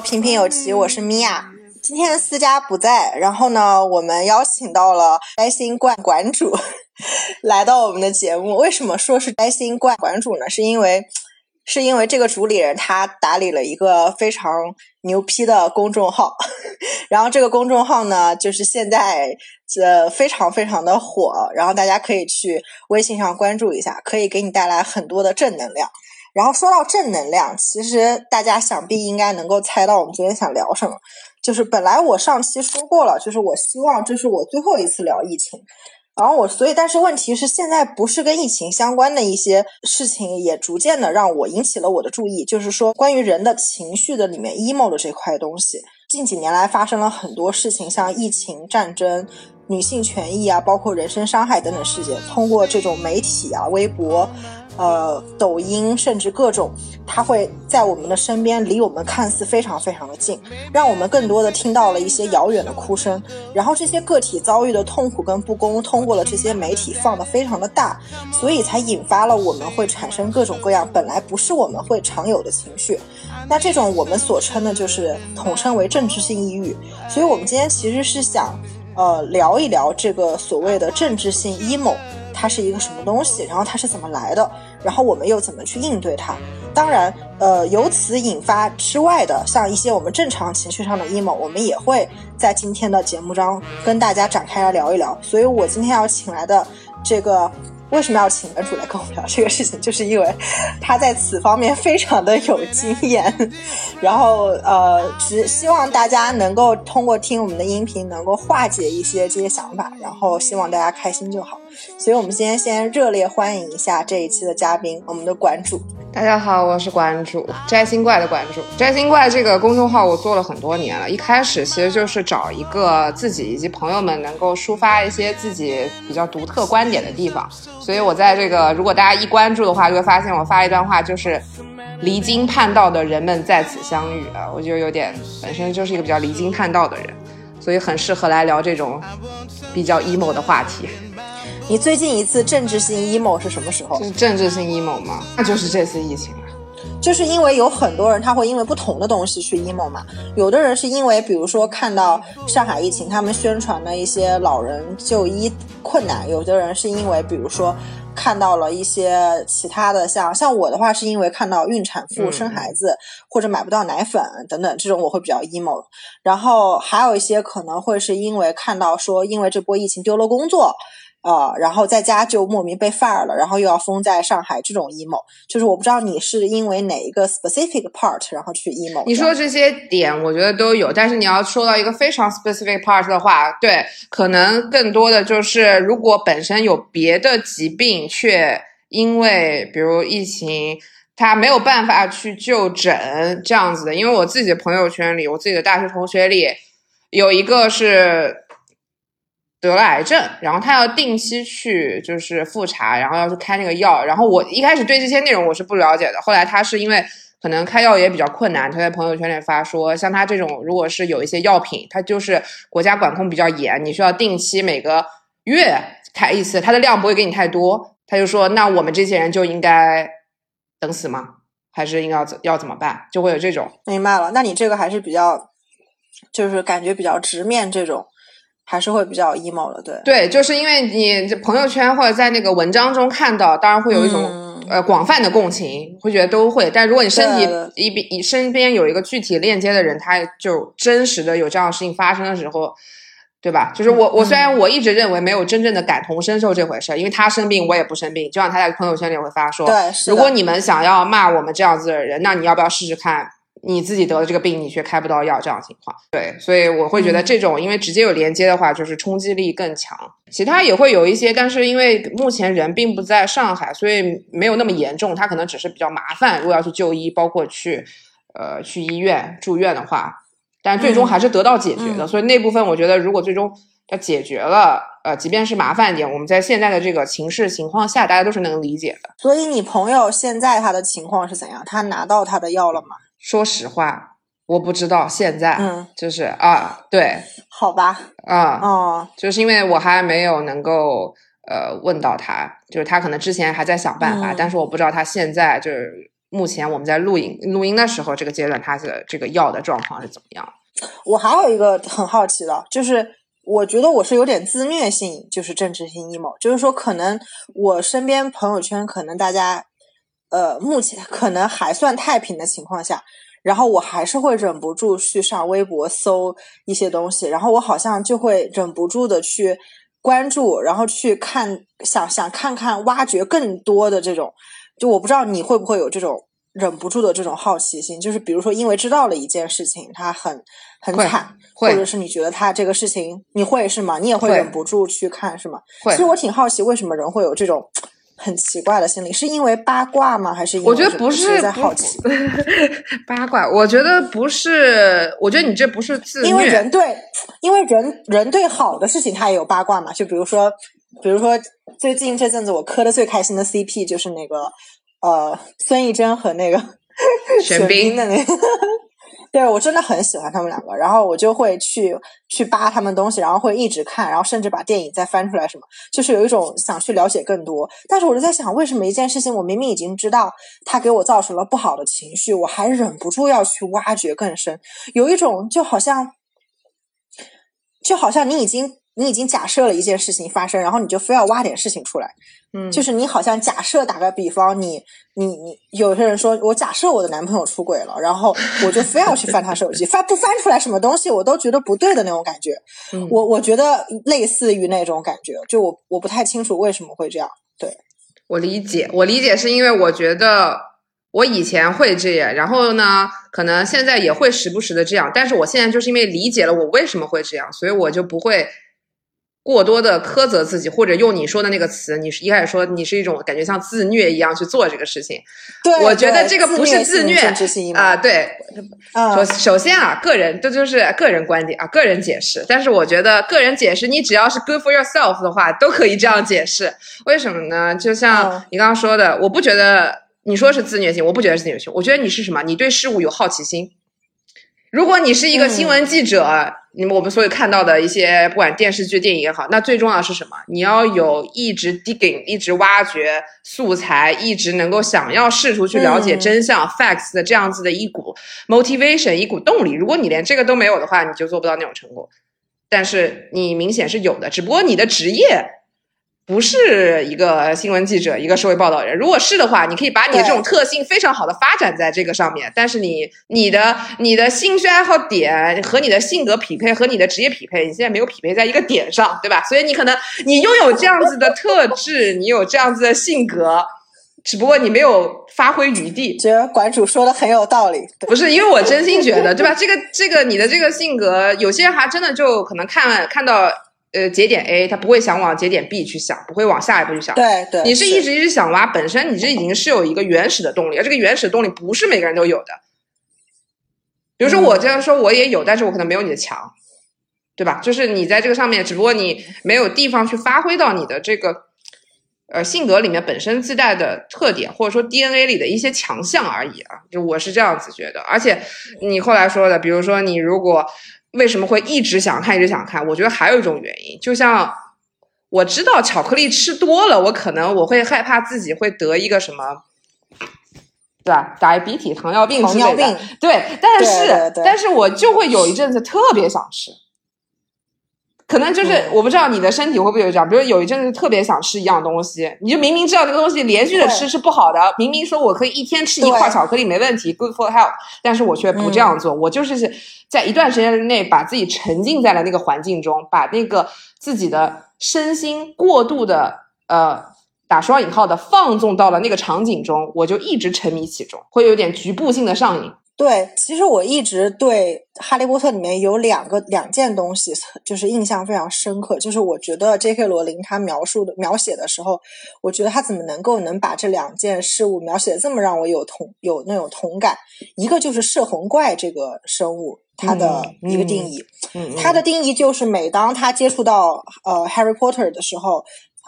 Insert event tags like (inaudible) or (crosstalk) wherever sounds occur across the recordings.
平平有奇，我是米娅。今天思佳不在，然后呢，我们邀请到了摘星馆馆主 (laughs) 来到我们的节目。为什么说是摘星馆馆主呢？是因为是因为这个主理人他打理了一个非常牛批的公众号，(laughs) 然后这个公众号呢，就是现在呃非常非常的火，然后大家可以去微信上关注一下，可以给你带来很多的正能量。然后说到正能量，其实大家想必应该能够猜到我们今天想聊什么。就是本来我上期说过了，就是我希望这是我最后一次聊疫情，然后我所以但是问题是现在不是跟疫情相关的一些事情也逐渐的让我引起了我的注意，就是说关于人的情绪的里面 emo 的这块东西，近几年来发生了很多事情，像疫情、战争、女性权益啊，包括人身伤害等等事件，通过这种媒体啊、微博。呃，抖音甚至各种，它会在我们的身边，离我们看似非常非常的近，让我们更多的听到了一些遥远的哭声。然后这些个体遭遇的痛苦跟不公，通过了这些媒体放得非常的大，所以才引发了我们会产生各种各样本来不是我们会常有的情绪。那这种我们所称的就是统称为政治性抑郁。所以我们今天其实是想，呃，聊一聊这个所谓的政治性 emo。它是一个什么东西，然后它是怎么来的，然后我们又怎么去应对它？当然，呃，由此引发之外的，像一些我们正常情绪上的 emo，我们也会在今天的节目中跟大家展开来聊一聊。所以我今天要请来的这个。为什么要请男主来跟我们聊这个事情？就是因为他在此方面非常的有经验，然后呃，只希望大家能够通过听我们的音频，能够化解一些这些想法，然后希望大家开心就好。所以，我们今天先热烈欢迎一下这一期的嘉宾，我们的馆主。大家好，我是馆主摘星怪的馆主。摘星怪这个公众号我做了很多年了，一开始其实就是找一个自己以及朋友们能够抒发一些自己比较独特观点的地方。所以我在这个如果大家一关注的话，就会发现我发一段话就是离经叛道的人们在此相遇啊，我就有点本身就是一个比较离经叛道的人，所以很适合来聊这种比较 emo 的话题。你最近一次政治性 emo 是什么时候？是政治性 emo 吗？那就是这次疫情了。就是因为有很多人他会因为不同的东西去 emo 嘛，有的人是因为比如说看到上海疫情，他们宣传的一些老人就医困难；有的人是因为比如说看到了一些其他的，像像我的话是因为看到孕产妇生孩子或者买不到奶粉等等这种我会比较 emo。然后还有一些可能会是因为看到说因为这波疫情丢了工作。呃，然后在家就莫名被 fire 了，然后又要封在上海，这种 emo，就是我不知道你是因为哪一个 specific part，然后去 emo。你说这些点，我觉得都有，但是你要说到一个非常 specific part 的话，对，可能更多的就是如果本身有别的疾病，却因为比如疫情，他没有办法去就诊这样子的。因为我自己的朋友圈里，我自己的大学同学里，有一个是。得了癌症，然后他要定期去就是复查，然后要去开那个药。然后我一开始对这些内容我是不了解的，后来他是因为可能开药也比较困难，他在朋友圈里发说，像他这种如果是有一些药品，他就是国家管控比较严，你需要定期每个月开一次，它的量不会给你太多。他就说，那我们这些人就应该等死吗？还是应该怎要怎么办？就会有这种。明白了，那你这个还是比较，就是感觉比较直面这种。还是会比较 emo 的，对对，就是因为你朋友圈或者在那个文章中看到，当然会有一种呃广泛的共情，会觉得都会。但如果你身体一边你身边有一个具体链接的人，他就真实的有这样的事情发生的时候，对吧？就是我我虽然我一直认为没有真正的感同身受这回事，因为他生病我也不生病，就像他在朋友圈里会发说，对，如果你们想要骂我们这样子的人，那你要不要试试看？你自己得了这个病，你却开不到药，这样情况，对，所以我会觉得这种因为直接有连接的话，就是冲击力更强。其他也会有一些，但是因为目前人并不在上海，所以没有那么严重。他可能只是比较麻烦，如果要去就医，包括去呃去医院住院的话，但最终还是得到解决的。所以那部分我觉得，如果最终要解决了，呃，即便是麻烦一点，我们在现在的这个情势情况下，大家都是能理解的。所以你朋友现在他的情况是怎样？他拿到他的药了吗？说实话，我不知道现在，嗯，就是啊，对，好吧，啊，哦，就是因为我还没有能够呃问到他，就是他可能之前还在想办法，嗯。但是我不知道他现在就是目前我们在录影录音的时候，这个阶段他的这个药的状况是怎么样？(laughs) 我还有一个很好奇的，就是我觉得我是有点自虐性，就是政治性阴谋就是说可能我身边朋友圈可能大家呃目前可能还算太平的情况下。然后我还是会忍不住去上微博搜一些东西，然后我好像就会忍不住的去关注，然后去看，想想看看挖掘更多的这种，就我不知道你会不会有这种忍不住的这种好奇心，就是比如说因为知道了一件事情，它很很惨，会或者是你觉得他这个事情你会是吗？你也会会忍不住去看是吗？会其实我挺好奇，为什么人会有这种很奇怪的心理？是因为八卦吗？还是因为我觉得不是在好奇？(laughs) 八卦，我觉得不是，我觉得你这不是自因为，人对，因为人人对好的事情他也有八卦嘛。就比如说，比如说最近这阵子我磕的最开心的 CP 就是那个呃孙艺珍和那个玄 (laughs) 玄彬彬的那个。对我真的很喜欢他们两个，然后我就会去去扒他们东西，然后会一直看，然后甚至把电影再翻出来什么，就是有一种想去了解更多。但是我就在想，为什么一件事情我明明已经知道它给我造成了不好的情绪，我还忍不住要去挖掘更深？有一种就好像，就好像你已经你已经假设了一件事情发生，然后你就非要挖点事情出来。嗯，就是你好像假设，打个比方，你你你，有些人说我假设我的男朋友出轨了，然后我就非要去翻他手机，(laughs) 翻不翻出来什么东西，我都觉得不对的那种感觉。嗯我我觉得类似于那种感觉，就我我不太清楚为什么会这样。对，我理解，我理解是因为我觉得我以前会这样，然后呢，可能现在也会时不时的这样，但是我现在就是因为理解了我为什么会这样，所以我就不会过多的苛责自己，或者用你说的那个词，你是一开始说你是一种感觉像自虐一样去做这个事情，对，我觉得这个不是自虐啊、对，啊首首先啊，个人这就是个人观点啊，个人解释。但是我觉得个人解释，你只要是 good for yourself 的话，都可以这样解释。为什么呢？就嗯像你刚刚说的，我不觉得你说是自虐性，我不觉得是自虐性，我觉得你是什么？你对事物有好奇心。如果你是一个新闻记者，你们我们所有看到的一些，不管电视剧、电影也好，那最重要的是什么？你要有一直 digging，一直挖掘素材，一直能够想要试图去了解嗯真相、facts 的这样子的一股 motivation，一股动力。如果你连这个都没有的话，你就做不到那种成果。但是你明显是有的，只不过你的职业不是一个新闻记者，一个社会报道人。如果是的话，你可以把你的这种特性非常好的发展在这个上面。但是你你的你的兴趣爱好点和你的性格匹配和你的职业匹配，你现在没有匹配在一个点上，对吧？所以你可能你拥有这样子的特质，你有这样子的性格，只不过你没有发挥余地。觉得馆主说的很有道理。不是，因为我真心觉得，对吧？这个这个你的这个性格，有些人还真的就可能看看到呃节点 A，他不会想往节点 B 去想，不会往下一步去想。对对，你是一直一直想挖，本身你这已经是有一个原始的动力，而这个原始的动力不是每个人都有的。比如说我这样说，我也有，但是我可能没有你的强，对吧？就是你在这个上面，只不过你没有地方去发挥到你的这个呃性格里面本身自带的特点，或者说 DNA 里的一些强项而已啊。就我是这样子觉得，而且你后来说的，比如说你如果为什么会一直想看，一直想看，我觉得还有一种原因，就像。我知道巧克力吃多了，我可能我会害怕自己会得一个什么，对吧？diabetes 糖尿病之类的。糖尿病对，但是但是我就会有一阵子特别想吃，可能就是、嗯我不知道你的身体会不会有这样，比如有一阵子特别想吃一样东西，你就明明知道这个东西连续的吃是不好的，明明说我可以一天吃一块巧克力没问题，good for health，但是我却不这样做，我就是在一段时间内把自己沉浸在了那个环境中，把那个自己的身心过度的呃。打双引号的放纵到了那个场景中，我就一直沉迷其中，会有点局部性的上瘾。对，其实我一直对《哈利波特》里面有两个两件东西，就是印象非常深刻。就是我觉得 J.K. 罗琳他描述的描写的时候，我觉得他怎么能够能把这两件事物描写的这么让我有同有那种同感？一个就是摄魂怪这个生物，它的一个定义。嗯，它的定义就是，每当他接触到呃 Harry Potter 的时候，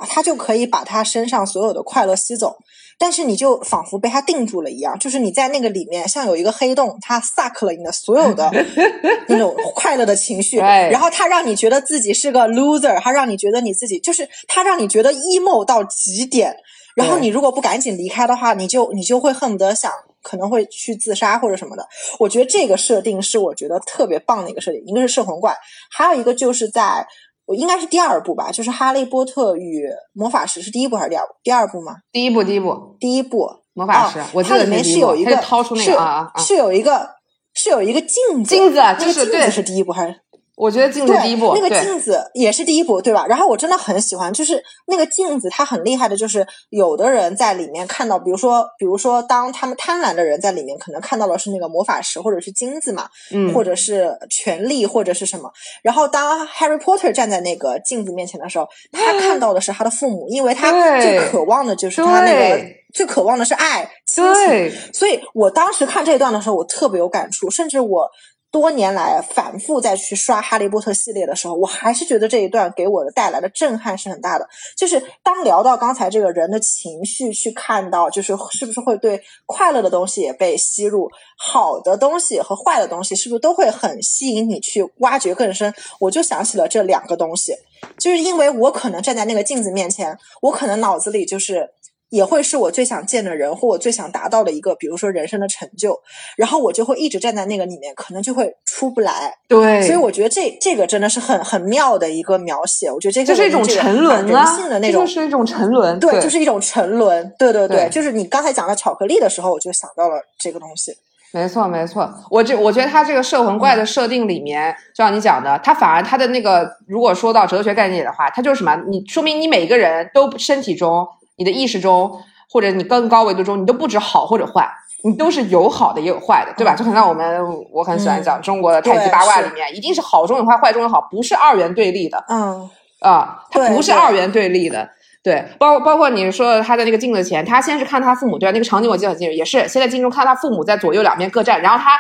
他就可以把他身上所有的快乐吸走。但是你就仿佛被他定住了一样，就是你在那个里面像有一个黑洞，它 suck 了你的所有的 (laughs) 那种快乐的情绪，然后它让你觉得自己是个 loser，它让你觉得你自己就是它让你觉得 emo 到极点，然后你如果不赶紧离开的话，你就你就会恨不得想可能会去自杀或者什么的。我觉得这个设定是我觉得特别棒的一个设定，一个是摄魂怪，还有一个就是在。我应该是第二部吧，就是《哈利波特与魔法石》是第一部还是第二部？第二部吗？第一部，第一部，第一部。魔法石，我它里面是有一个掏出那个啊是有一个是有一个镜子，镜子，那个镜子是第一部还是？我觉得镜子第一部，那个镜子也是第一步，对吧？然后我真的很喜欢，就是那个镜子，它很厉害的，就是有的人在里面看到，比如说，比如说，当他们贪婪的人在里面，可能看到的是那个魔法石或者是金子嘛，嗯，或者是权力或者是什么。然后当 Harry Potter 站在那个镜子面前的时候，他看到的是他的父母，因为他最渴望的就是他那个最渴望的是爱亲情。所以我当时看这一段的时候，我特别有感触，甚至我。多年来反复再去刷《哈利波特》系列的时候，我还是觉得这一段给我的带来的震撼是很大的。就是当聊到刚才这个人的情绪，去看到就是是不是会对快乐的东西也被吸入，好的东西和坏的东西是不是都会很吸引你去挖掘更深？我就想起了这两个东西，就是因为我可能站在那个镜子面前，我可能脑子里就是。也会是我最想见的人，或我最想达到的一个，比如说人生的成就，然后我就会一直站在那个里面，可能就会出不来。对，所以我觉得这这个真的是很很妙的一个描写。我觉得这个就是一种沉沦啊，人性的那种，就是一种沉沦。对，就是一种沉沦。对对对，就是你刚才讲到巧克力的时候，我就想到了这个东西。没错没错，我这我觉得他这个摄魂怪的设定里面，就像你讲的，他反而他的那个，如果说到哲学概念的话，他就是什么？你说明你每个人都身体中。你的意识中，或者你更高维度中，你都不止好或者坏，你都是有好的也有坏的，对吧？就很像我们，我很喜欢讲中国的太极八卦里面，一定是好中有坏，坏中有好，不是二元对立的。嗯啊，它不是二元对立的。对，包包括你说他在那个镜子前，他先是看他父母，对吧？那个场景我记得很清楚，也是先在镜中看他父母在左右两边各站，然后他。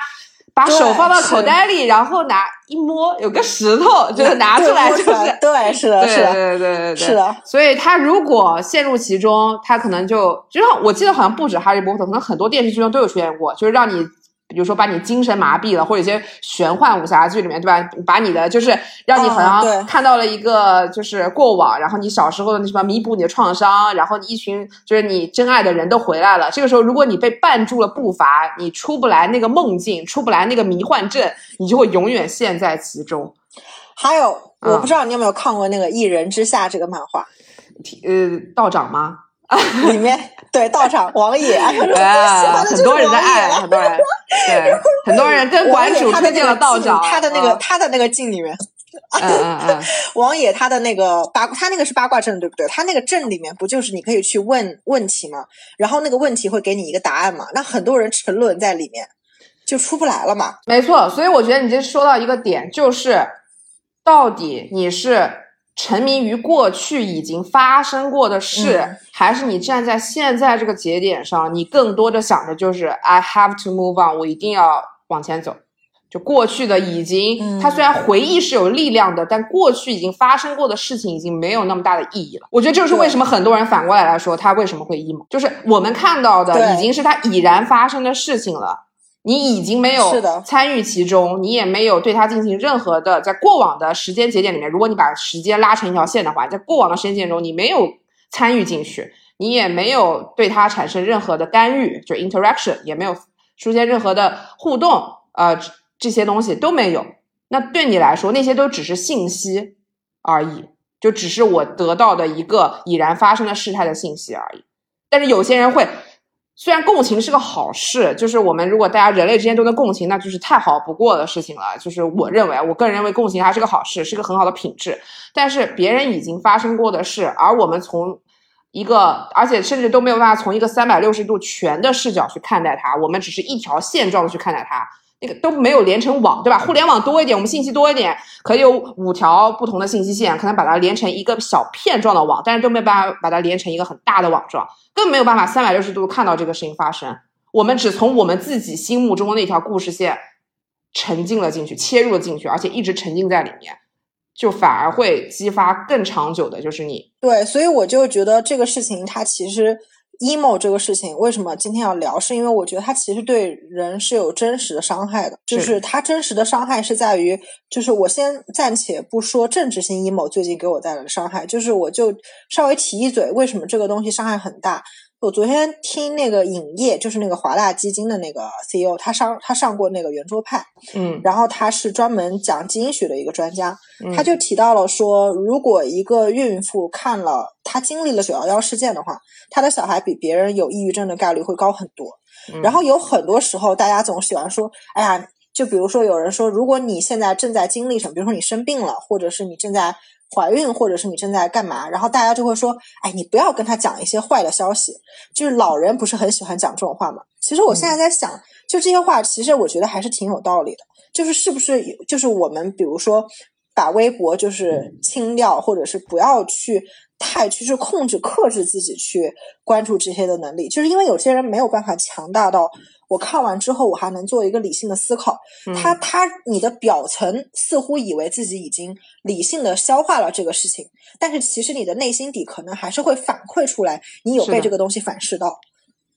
把手放到口袋里，然后拿一摸，有个石头，就是拿出来，就是对，是的，是的，对对对对，是的。所以他如果陷入其中，他可能就就像我记得好像不止哈利波特，可能很多电视剧中都有出现过，就是让你。比如说把你精神麻痹了，或者一些玄幻武侠剧里面，对吧？把你的就是让你好像看到了一个就是过往，然后你小时候的那什么弥补你的创伤，然后一群就是你真爱的人都回来了。这个时候，如果你被绊住了步伐，你出不来那个梦境，出不来那个迷幻阵，你就会永远陷在其中。还有，我不知道你有没有看过那个《一人之下》这个漫画？呃，道长吗？(laughs) 里面对道场王野，(laughs) 哎呀，(laughs) 很多人在爱，很多人对，很多人跟馆主推荐了道长，他的那个他的那个镜里面，王野他的那个八，他那个是八卦阵对不对？他那个阵里面不就是你可以去问问题吗？然后那个问题会给你一个答案嘛？那很多人沉沦在里面，就出不来了嘛？没错，所以我觉得你这说到一个点，就是到底你是。沉迷于过去已经发生过的事，还是你站在现在这个节点上，你更多的想着就是 I have to move on，我一定要往前走。就过去的已经，它虽然回忆是有力量的，但过去已经发生过的事情已经没有那么大的意义了。我觉得这就是为什么很多人反过来来说他为什么会 emo，就是我们看到的已经是他已然发生的事情了。你已经没有参与其中，你也没有对它进行任何的，在过往的时间节点里面，如果你把时间拉成一条线的话，在过往的时间节点中，你没有参与进去，你也没有对它产生任何的干预，就 interaction 也没有出现任何的互动，呃，这些东西都没有。那对你来说，那些都只是信息而已，就只是我得到的一个已然发生的事态的信息而已。但是有些人会。虽然共情是个好事，就是我们如果大家人类之间都能共情，那就是太好不过的事情了。就是我认为，我个人认为共情还是个好事，是个很好的品质。但是别人已经发生过的事，而我们从一个，而且甚至都没有办法从一个三百六十度全的视角去看待它，我们只是一条线状的去看待它。那个都没有连成网，对吧？互联网多一点，我们信息多一点，可以有五条不同的信息线，可能把它连成一个小片状的网，但是都没办法把它连成一个很大的网状，更没有办法三百六十度看到这个事情发生。我们只从我们自己心目中的那条故事线沉浸了进去，切入了进去，而且一直沉浸在里面。就反而会激发更长久的，就是你对，所以我就觉得这个事情它其实。Emo 这个事情为什么今天要聊？是因为我觉得它其实对人是有真实的伤害的，就是它真实的伤害是在于，就是我先暂且不说政治性 emo 最近给我带来的伤害，就是我就稍微提一嘴，为什么这个东西伤害很大。我昨天听那个影业，就是那个华大基金的那个 CEO，他上他上过那个圆桌派，嗯，然后他是专门讲基因学的一个专家，他就提到了说，如果一个孕妇看了他经历了九幺幺事件的话，他的小孩比别人有抑郁症的概率会高很多。然后有很多时候，大家总喜欢说，哎呀，就比如说有人说，如果你现在正在经历什么，比如说你生病了，或者是你正在。怀孕，或者是你正在干嘛？然后大家就会说：“哎，你不要跟他讲一些坏的消息。”就是老人不是很喜欢讲这种话嘛？其实我现在在想，就这些话，其实我觉得还是挺有道理的。就是是不是，就是我们比如说把微博就是清掉，或者是不要去太去是控制、克制自己去关注这些的能力，就是因为有些人没有办法强大到。我看完之后，我还能做一个理性的思考。他他，你的表层似乎以为自己已经理性的消化了这个事情，但是其实你的内心底可能还是会反馈出来，你有被这个东西反噬到。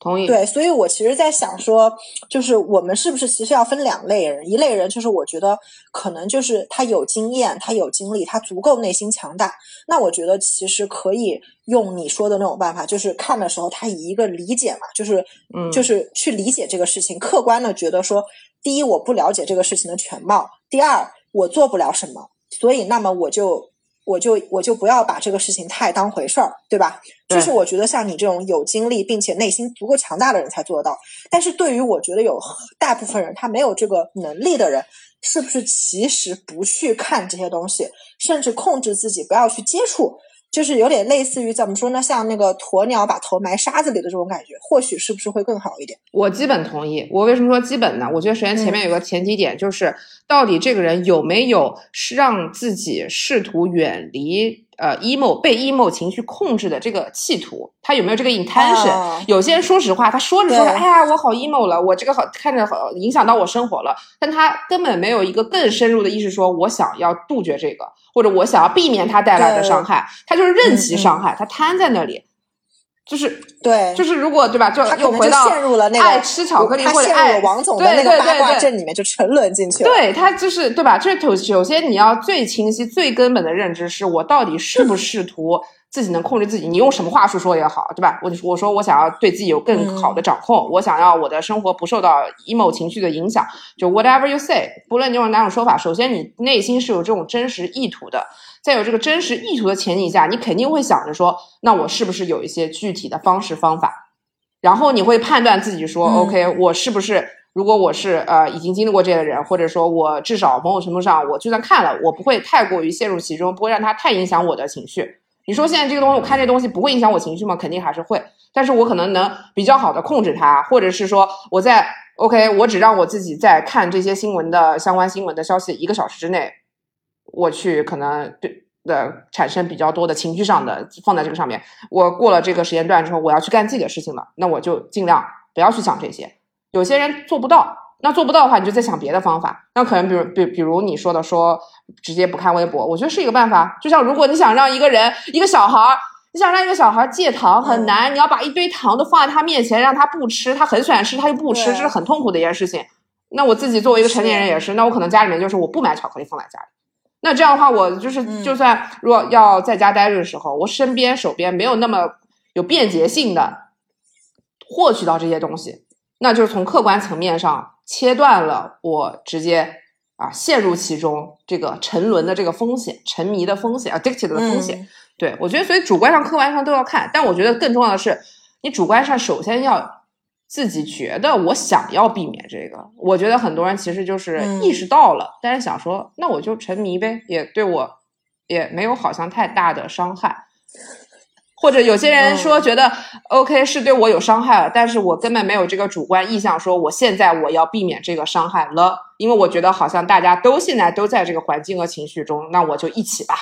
同意。对，所以我其实，在想说，就是我们是不是其实要分两类人？一类人就是我觉得可能就是他有经验，他有经历，他足够内心强大。那我觉得其实可以用你说的那种办法，就是看的时候，他以一个理解嘛，就是嗯，就是去理解这个事情，客观的觉得说，第一，我不了解这个事情的全貌；第二，我做不了什么，所以那么我就。我就我就不要把这个事情太当回事儿，对吧？就是我觉得像你这种有经历并且内心足够强大的人才做得到。但是对于我觉得有大部分人他没有这个能力的人，是不是其实不去看这些东西，甚至控制自己不要去接触？就是有点类似于怎么说呢？像那个鸵鸟把头埋沙子里的这种感觉，或许是不是会更好一点？我基本同意。我为什么说基本呢？我觉得首先前面有个前提点，就是到底这个人有没有是让自己试图远离。呃，emo 被 emo 情绪控制的这个企图，他有没有这个 intention？有些人说实话，他说着说着，哎呀，我好 emo 了，我这个好看着好影响到我生活了，但他根本没有一个更深入的意识，说我想要杜绝这个，或者我想要避免它带来的伤害，他就是任其伤害，他瘫在那里。就是对，就是如果对吧，就又回到陷入了那个爱吃巧克力或者爱王总的那个八卦阵里面，就沉沦进去了。对他就是对吧？这首首先你要最清晰、最根本的认知是我到底是不是图自己能控制自己？你用什么话术说也好，对吧？我我说我想要对自己有更好的掌控，我想要我的生活不受到 emo 情绪的影响。就 whatever you say，不论你用哪种说法，首先你内心是有这种真实意图的。在有这个真实意图的前提下，你肯定会想着说，那我是不是有一些具体的方式方法？然后你会判断自己说，OK，我是不是如果我是呃已经经历过这样的人，或者说我至少某种程度上，我就算看了，我不会太过于陷入其中，不会让它太影响我的情绪。你说现在这个东西，我看这东西不会影响我情绪吗？肯定还是会，但是我可能能比较好的控制它，或者是说我在 OK，我只让我自己在看这些新闻的相关新闻的消息一个小时之内。我去可能对的产生比较多的情绪上的放在这个上面，我过了这个时间段之后，我要去干自己的事情了，那我就尽量不要去想这些。有些人做不到，那做不到的话，你就再想别的方法。那可能比如比比如你说的说直接不看微博，我觉得是一个办法。就像如果你想让一个人一个小孩儿，你想让一个小孩戒糖很难，你要把一堆糖都放在他面前让他不吃，他很喜欢吃他又不吃，这是很痛苦的一件事情。那我自己作为一个成年人也是，那我可能家里面就是我不买巧克力放在家里。那这样的话，我就是就算如果要在家待着的时候，我身边手边没有那么有便捷性的获取到这些东西，那就是从客观层面上切断了我直接啊陷入其中这个沉沦的这个风险、沉迷的风险、addicted 的风险。对我觉得，所以主观上、客观上都要看，但我觉得更重要的是，你主观上首先要。自己觉得我想要避免这个，我觉得很多人其实就是意识到了，但是想说那我就沉迷呗，也对我也没有好像太大的伤害。或者有些人说觉得 OK 是对我有伤害了，但是我根本没有这个主观意向，说我现在我要避免这个伤害了，因为我觉得好像大家都现在都在这个环境和情绪中，那我就一起吧。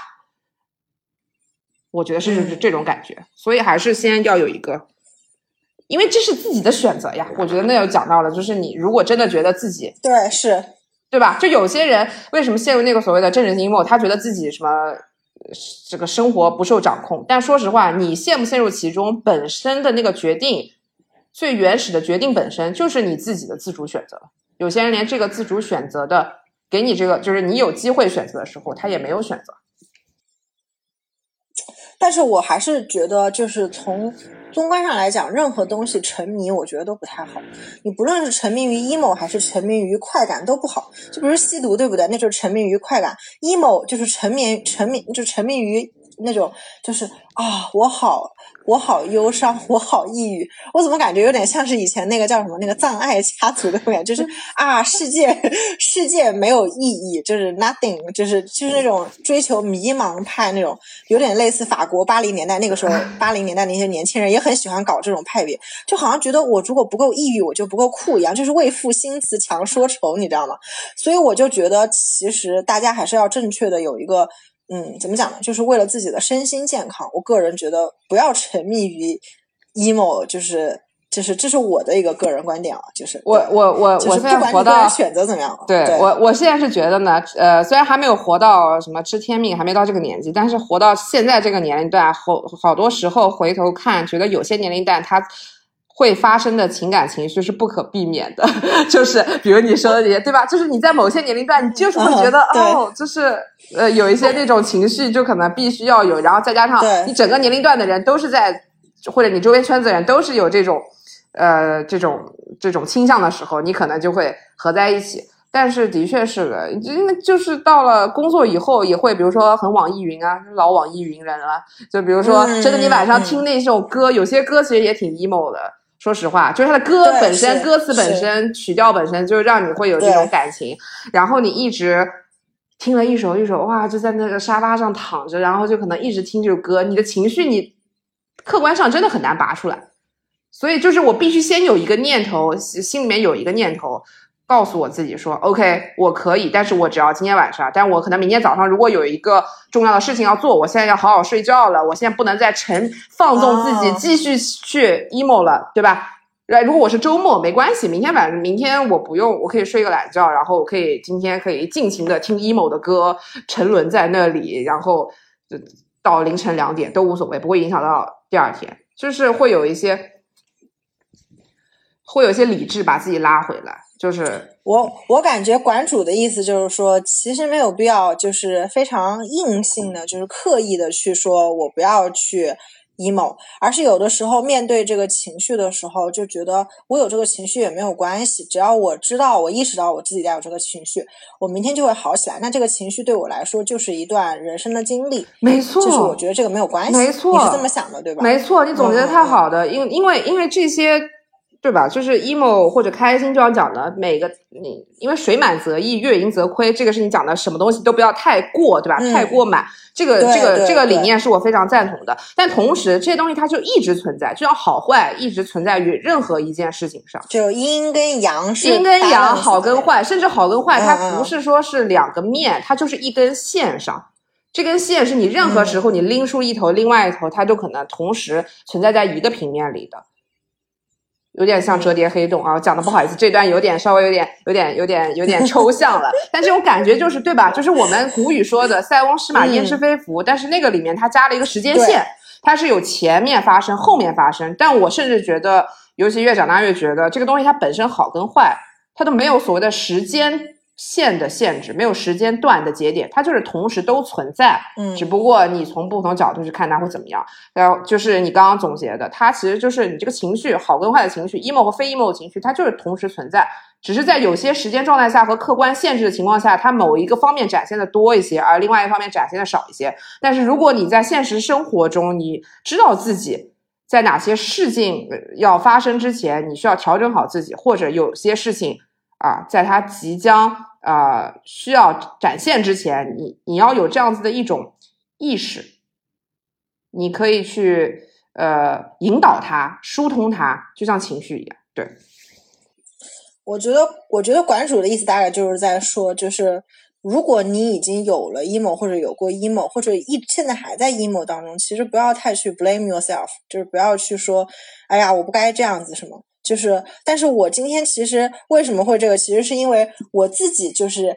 我觉得是是这种感觉，所以还是先要有一个。因为这是自己的选择呀，我觉得那有讲到了，就是你如果真的觉得自己对是，对吧？就有些人为什么陷入那个所谓的政治性阴谋？他觉得自己什么这个生活不受掌控。但说实话，你陷不陷入其中，本身的那个决定，最原始的决定本身就是你自己的自主选择。有些人连这个自主选择的，给你这个就是你有机会选择的时候，他也没有选择。但是我还是觉得，就是从综观上来讲，任何东西沉迷，我觉得都不太好。你不论是沉迷于 emo 还是沉迷于快感，都不好。就比如吸毒，对不对？那就是沉迷于快感；emo 就是沉迷沉迷就沉迷于那种，就是啊，我好。我好忧伤，我好抑郁，我怎么感觉有点像是以前那个叫什么那个葬爱家族的感觉，就是 (laughs) 啊，世界世界没有意义，就是 nothing，就是就是那种追求迷茫派那种，有点类似法国八零年代那个时候 (laughs) 八零年代那些年轻人也很喜欢搞这种派别，就好像觉得我如果不够抑郁，我就不够酷一样，就是为赋新词强说愁，你知道吗？所以我就觉得其实大家还是要正确的有一个。嗯，怎么讲呢？就是为了自己的身心健康，我个人觉得不要沉迷于 emo，就是就是这是我的一个个人观点啊。就是我我我我现在活到选择怎么样？对我我现在是觉得呢，呃，虽然还没有活到什么知天命，还没到这个年纪，但是活到现在这个年龄段，好好多时候回头看，觉得有些年龄段他会发生的情感情绪是不可避免的，(laughs) 就是比如你说的这些，对吧？就是你在某些年龄段，你就是会觉得哦，就是。呃，有一些那种情绪，就可能必须要有，然后再加上你整个年龄段的人都是在，或者你周边圈子的人都是有这种，呃，这种这种倾向的时候，你可能就会合在一起。但是的确是的，因为就是到了工作以后，也会比如说很网易云啊，老网易云人了。就比如说，真的你晚上听那首歌，有些歌其实也挺 emo 的。说实话，就是他的歌本身，歌词本身，曲调本身，就让你会有这种感情。然后你一直。听了一首一首，哇，就在那个沙发上躺着，然后就可能一直听这首歌，你的情绪你客观上真的很难拔出来。所以就是我必须先有一个念头，心里面有一个念头，告诉我自己说，OK，我可以，但是我只要今天晚上，但我可能明天早上如果有一个重要的事情要做，我现在要好好睡觉了，我现在不能再沉放纵自己，继续去 emo 了，对吧？对，如果我是周末没关系，明天晚上明天我不用，我可以睡个懒觉，然后我可以今天可以尽情的听 emo 的歌，沉沦在那里，然后就到凌晨两点都无所谓，不会影响到第二天，就是会有一些，会有一些理智把自己拉回来。就是我我感觉馆主的意思就是说，其实没有必要，就是非常硬性的，就是刻意的去说我不要去。emo，而是有的时候面对这个情绪的时候，就觉得我有这个情绪也没有关系，只要我知道我意识到我自己带有这个情绪，我明天就会好起来。那这个情绪对我来说就是一段人生的经历，没错，就是我觉得这个没有关系，没错，你是这么想的对吧？没错，你总结的太好的，因因为因为这些。对吧？就是 emo 或者开心，就要讲的每个你，因为水满则溢，月盈则亏，这个是你讲的，什么东西都不要太过，对吧？太过满，这个这个这个理念是我非常赞同的。但同时，这些东西它就一直存在，就像好坏一直存在于任何一件事情上。就阴跟阳是阴跟阳，好跟坏，甚至好跟坏，它不是说是两个面，它就是一根线上。这根线是你任何时候你拎出一头，另外一头它都可能同时存在在一个平面里的。有点像折叠黑洞啊，讲的不好意思，这段有点稍微有点有点有点有点抽象了，(laughs) 但这种感觉就是对吧？就是我们古语说的“塞翁失马，焉知非福”，但是那个里面它加了一个时间线，它是有前面发生、后面发生。但我甚至觉得，尤其越长大越觉得，这个东西它本身好跟坏，它都没有所谓的时间。线的限制没有时间段的节点，它就是同时都存在，嗯，只不过你从不同角度去看它会怎么样。然后就是你刚刚总结的，它其实就是你这个情绪好跟坏的情绪，emo 和非 emo 的情绪，它就是同时存在，只是在有些时间状态下和客观限制的情况下，它某一个方面展现的多一些，而另外一方面展现的少一些。但是如果你在现实生活中，你知道自己在哪些事情要发生之前，你需要调整好自己，或者有些事情啊，在它即将。啊，需要展现之前，你你要有这样子的一种意识，你可以去呃引导它、疏通它，就像情绪一样。对，我觉得，我觉得馆主的意思大概就是在说，就是如果你已经有了 emo 或者有过 emo 或者一现在还在 emo 当中，其实不要太去 blame yourself，就是不要去说，哎呀，我不该这样子什么。就是，但是我今天其实为什么会这个，其实是因为我自己就是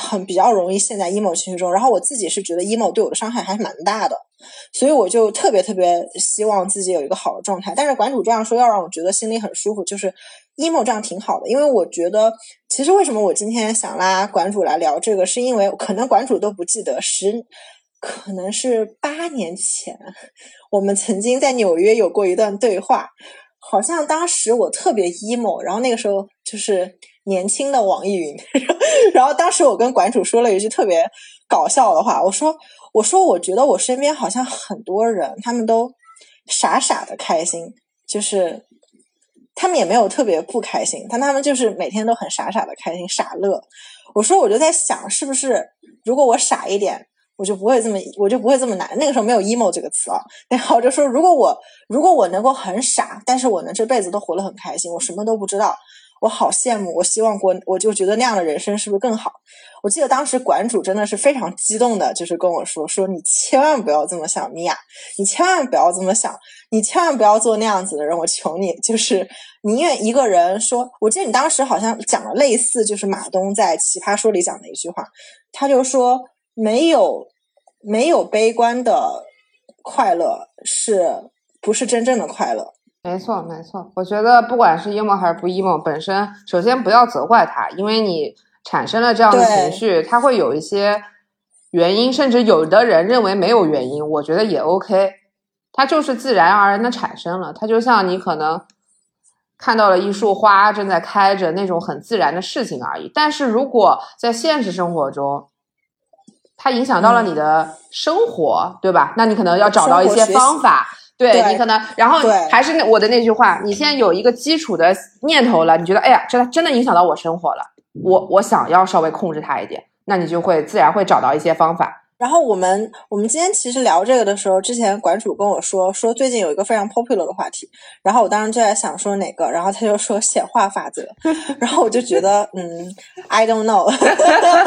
很比较容易陷在 emo 情绪中，然后我自己是觉得 emo 对我的伤害还是蛮大的，所以我就特别特别希望自己有一个好的状态。但是馆主这样说，要让我觉得心里很舒服，就是 emo 这样挺好的，因为我觉得其实为什么我今天想拉馆主来聊这个，是因为可能馆主都不记得十。可能是八年前，我们曾经在纽约有过一段对话。好像当时我特别 emo，然后那个时候就是年轻的网易云。(laughs) 然后当时我跟馆主说了一句特别搞笑的话，我说：“我说我觉得我身边好像很多人，他们都傻傻的开心，就是他们也没有特别不开心，但他们就是每天都很傻傻的开心，傻乐。”我说我就在想，是不是如果我傻一点？我就不会这么，我就不会这么难。那个时候没有 emo 这个词啊。然后我就说，如果我如果我能够很傻，但是我能这辈子都活得很开心，我什么都不知道，我好羡慕。我希望过，我就觉得那样的人生是不是更好？我记得当时馆主真的是非常激动的，就是跟我说说你千万不要这么想，米娅，你千万不要这么想，你千万不要做那样子的人。我求你，就是宁愿一个人说。我记得你当时好像讲了类似，就是马东在《奇葩说》里讲的一句话，他就说。没有，没有悲观的快乐，是不是真正的快乐？没错，没错。我觉得不管是 emo 还是不 emo，本身首先不要责怪他，因为你产生了这样的情绪，他会有一些原因，甚至有的人认为没有原因，我觉得也 OK，它就是自然而然的产生了。它就像你可能看到了一束花正在开着那种很自然的事情而已。但是如果在现实生活中，它影响到了你的生活，对吧？那你可能要找到一些方法，对你可能，然后还是那我的那句话，你现在有一个基础的念头了，你觉得哎呀，这真的影响到我生活了，我我想要稍微控制它一点，那你就会自然会找到一些方法。然后我们我们今天其实聊这个的时候，之前馆主跟我说说最近有一个非常 popular 的话题，然后我当时就在想说哪个，然后他就说显化法则，(laughs) 然后我就觉得嗯，I don't know，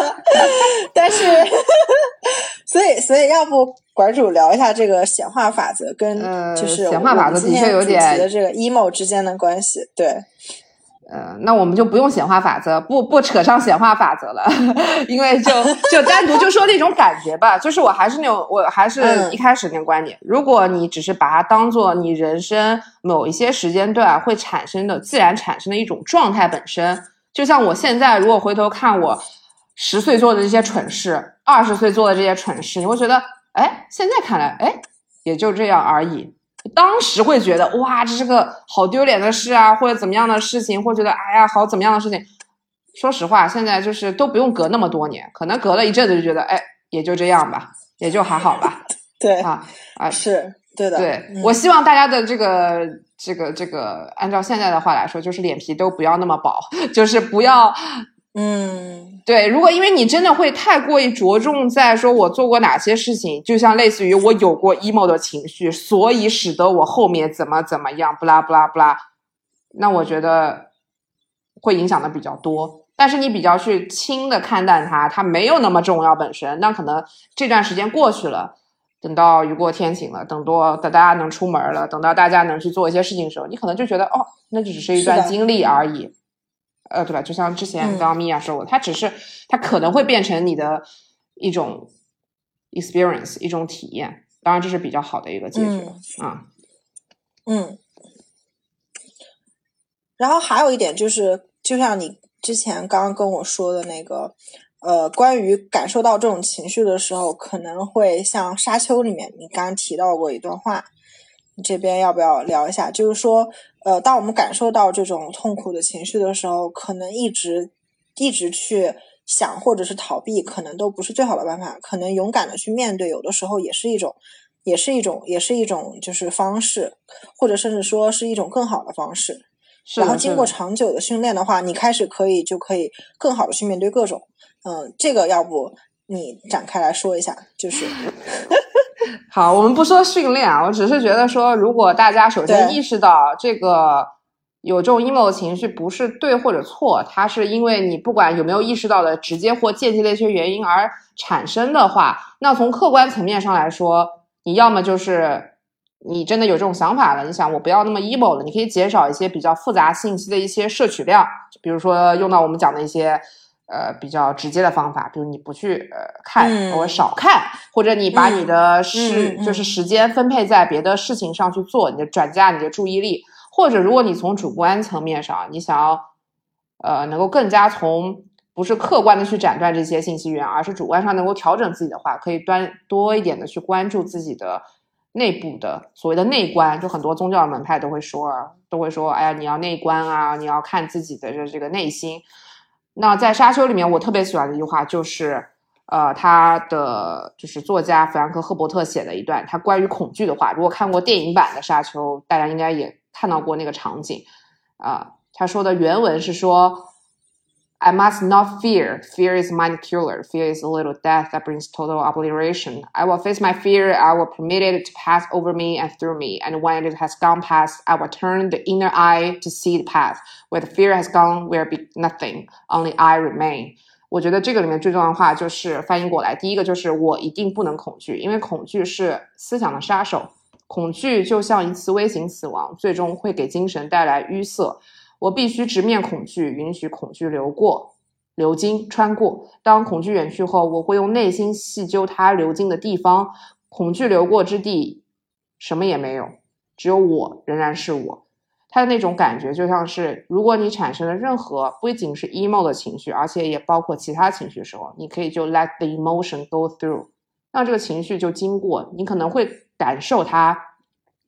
(laughs) 但是所以所以要不馆主聊一下这个显化法则跟就是显化法则的确有点的这个 emo 之间的关系，对。呃，那我们就不用显化法则，不不扯上显化法则了，(laughs) 因为就就单独就说那种感觉吧。就是我还是那种，我还是一开始那个观点。如果你只是把它当做你人生某一些时间段会产生的自然产生的一种状态本身，就像我现在如果回头看我十岁做的这些蠢事，二十岁做的这些蠢事，你会觉得，哎，现在看来，哎，也就这样而已。当时会觉得哇，这是个好丢脸的事啊，或者怎么样的事情，或觉得哎呀，好怎么样的事情。说实话，现在就是都不用隔那么多年，可能隔了一阵子就觉得，哎，也就这样吧，也就还好吧。(laughs) 对啊啊，是对的。对我希望大家的这个这个这个，按照现在的话来说，就是脸皮都不要那么薄，(laughs) 就是不要。嗯，对，如果因为你真的会太过于着重在说我做过哪些事情，就像类似于我有过 emo 的情绪，所以使得我后面怎么怎么样，不拉不拉不拉，那我觉得会影响的比较多。但是你比较去轻的看待它，它没有那么重要本身。那可能这段时间过去了，等到雨过天晴了，等多等大家能出门了，等到大家能去做一些事情的时候，你可能就觉得哦，那就只是一段经历而已。呃，对吧？就像之前刚刚米娅说过，它只是它可能会变成你的一种 experience，一种体验。当然，这是比较好的一个结局啊。嗯。然后还有一点就是，就像你之前刚刚跟我说的那个，呃，关于感受到这种情绪的时候，可能会像《沙丘》里面你刚刚提到过一段话，你这边要不要聊一下？就是说。呃，当我们感受到这种痛苦的情绪的时候，可能一直一直去想或者是逃避，可能都不是最好的办法。可能勇敢的去面对，有的时候也是一种，也是一种，也是一种就是方式，或者甚至说是一种更好的方式。然后经过长久的训练的话，你开始可以就可以更好的去面对各种。嗯，这个要不你展开来说一下，就是。(laughs) (laughs) 好，我们不说训练啊，我只是觉得说，如果大家首先意识到这个有这种 emo 情绪不是对或者错，它是因为你不管有没有意识到的直接或间接的一些原因而产生的话，那从客观层面上来说，你要么就是你真的有这种想法了，你想我不要那么 emo 了，你可以减少一些比较复杂信息的一些摄取量，比如说用到我们讲的一些呃比较直接的方法，比如你不去呃看嗯或者少看，或者你把你的时、嗯就是时间分配在别的事情上去做，你的转嫁你的注意力，或者如果你从主观层面上，你想要呃能够更加从不是客观的去斩断这些信息源，而是主观上能够调整自己的话，可以端多一点的去关注自己的内部的所谓的内观，就很多宗教门派都会说啊，都会说，哎呀，你要内观啊，你要看自己的这这个内心。那在《沙丘》里面，我特别喜欢的一句话就是，呃，他的就是作家弗兰克·赫伯特写的一段他关于恐惧的话。如果看过电影版的《沙丘》，大家应该也看到过那个场景啊、他说的原文是说 ：“I must not fear. Fear is mind killer. Fear is a little death that brings total obliteration. I will face my fear. I will permit it to pass over me and through me. And when it has gone past, I will turn the inner eye to see the path. Where the fear has gone, there be nothing. Only I remain.” 我觉得这个里面最重要的话就是翻译过来，第一个就是我一定不能恐惧，因为恐惧是思想的杀手。恐惧就像一次微型死亡，最终会给精神带来淤塞。 我必须直面恐惧，允许恐惧流过、流经、穿过。当恐惧远去后，我会用内心细究它流经的地方。恐惧流过之地，什么也没有，只有我仍然是我。他的那种感觉就像是，如果你产生了任何不仅是 emo 的情绪，而且也包括其他情绪的时候，你可以就 let the emotion go through，让这个情绪就经过，你可能会感受它，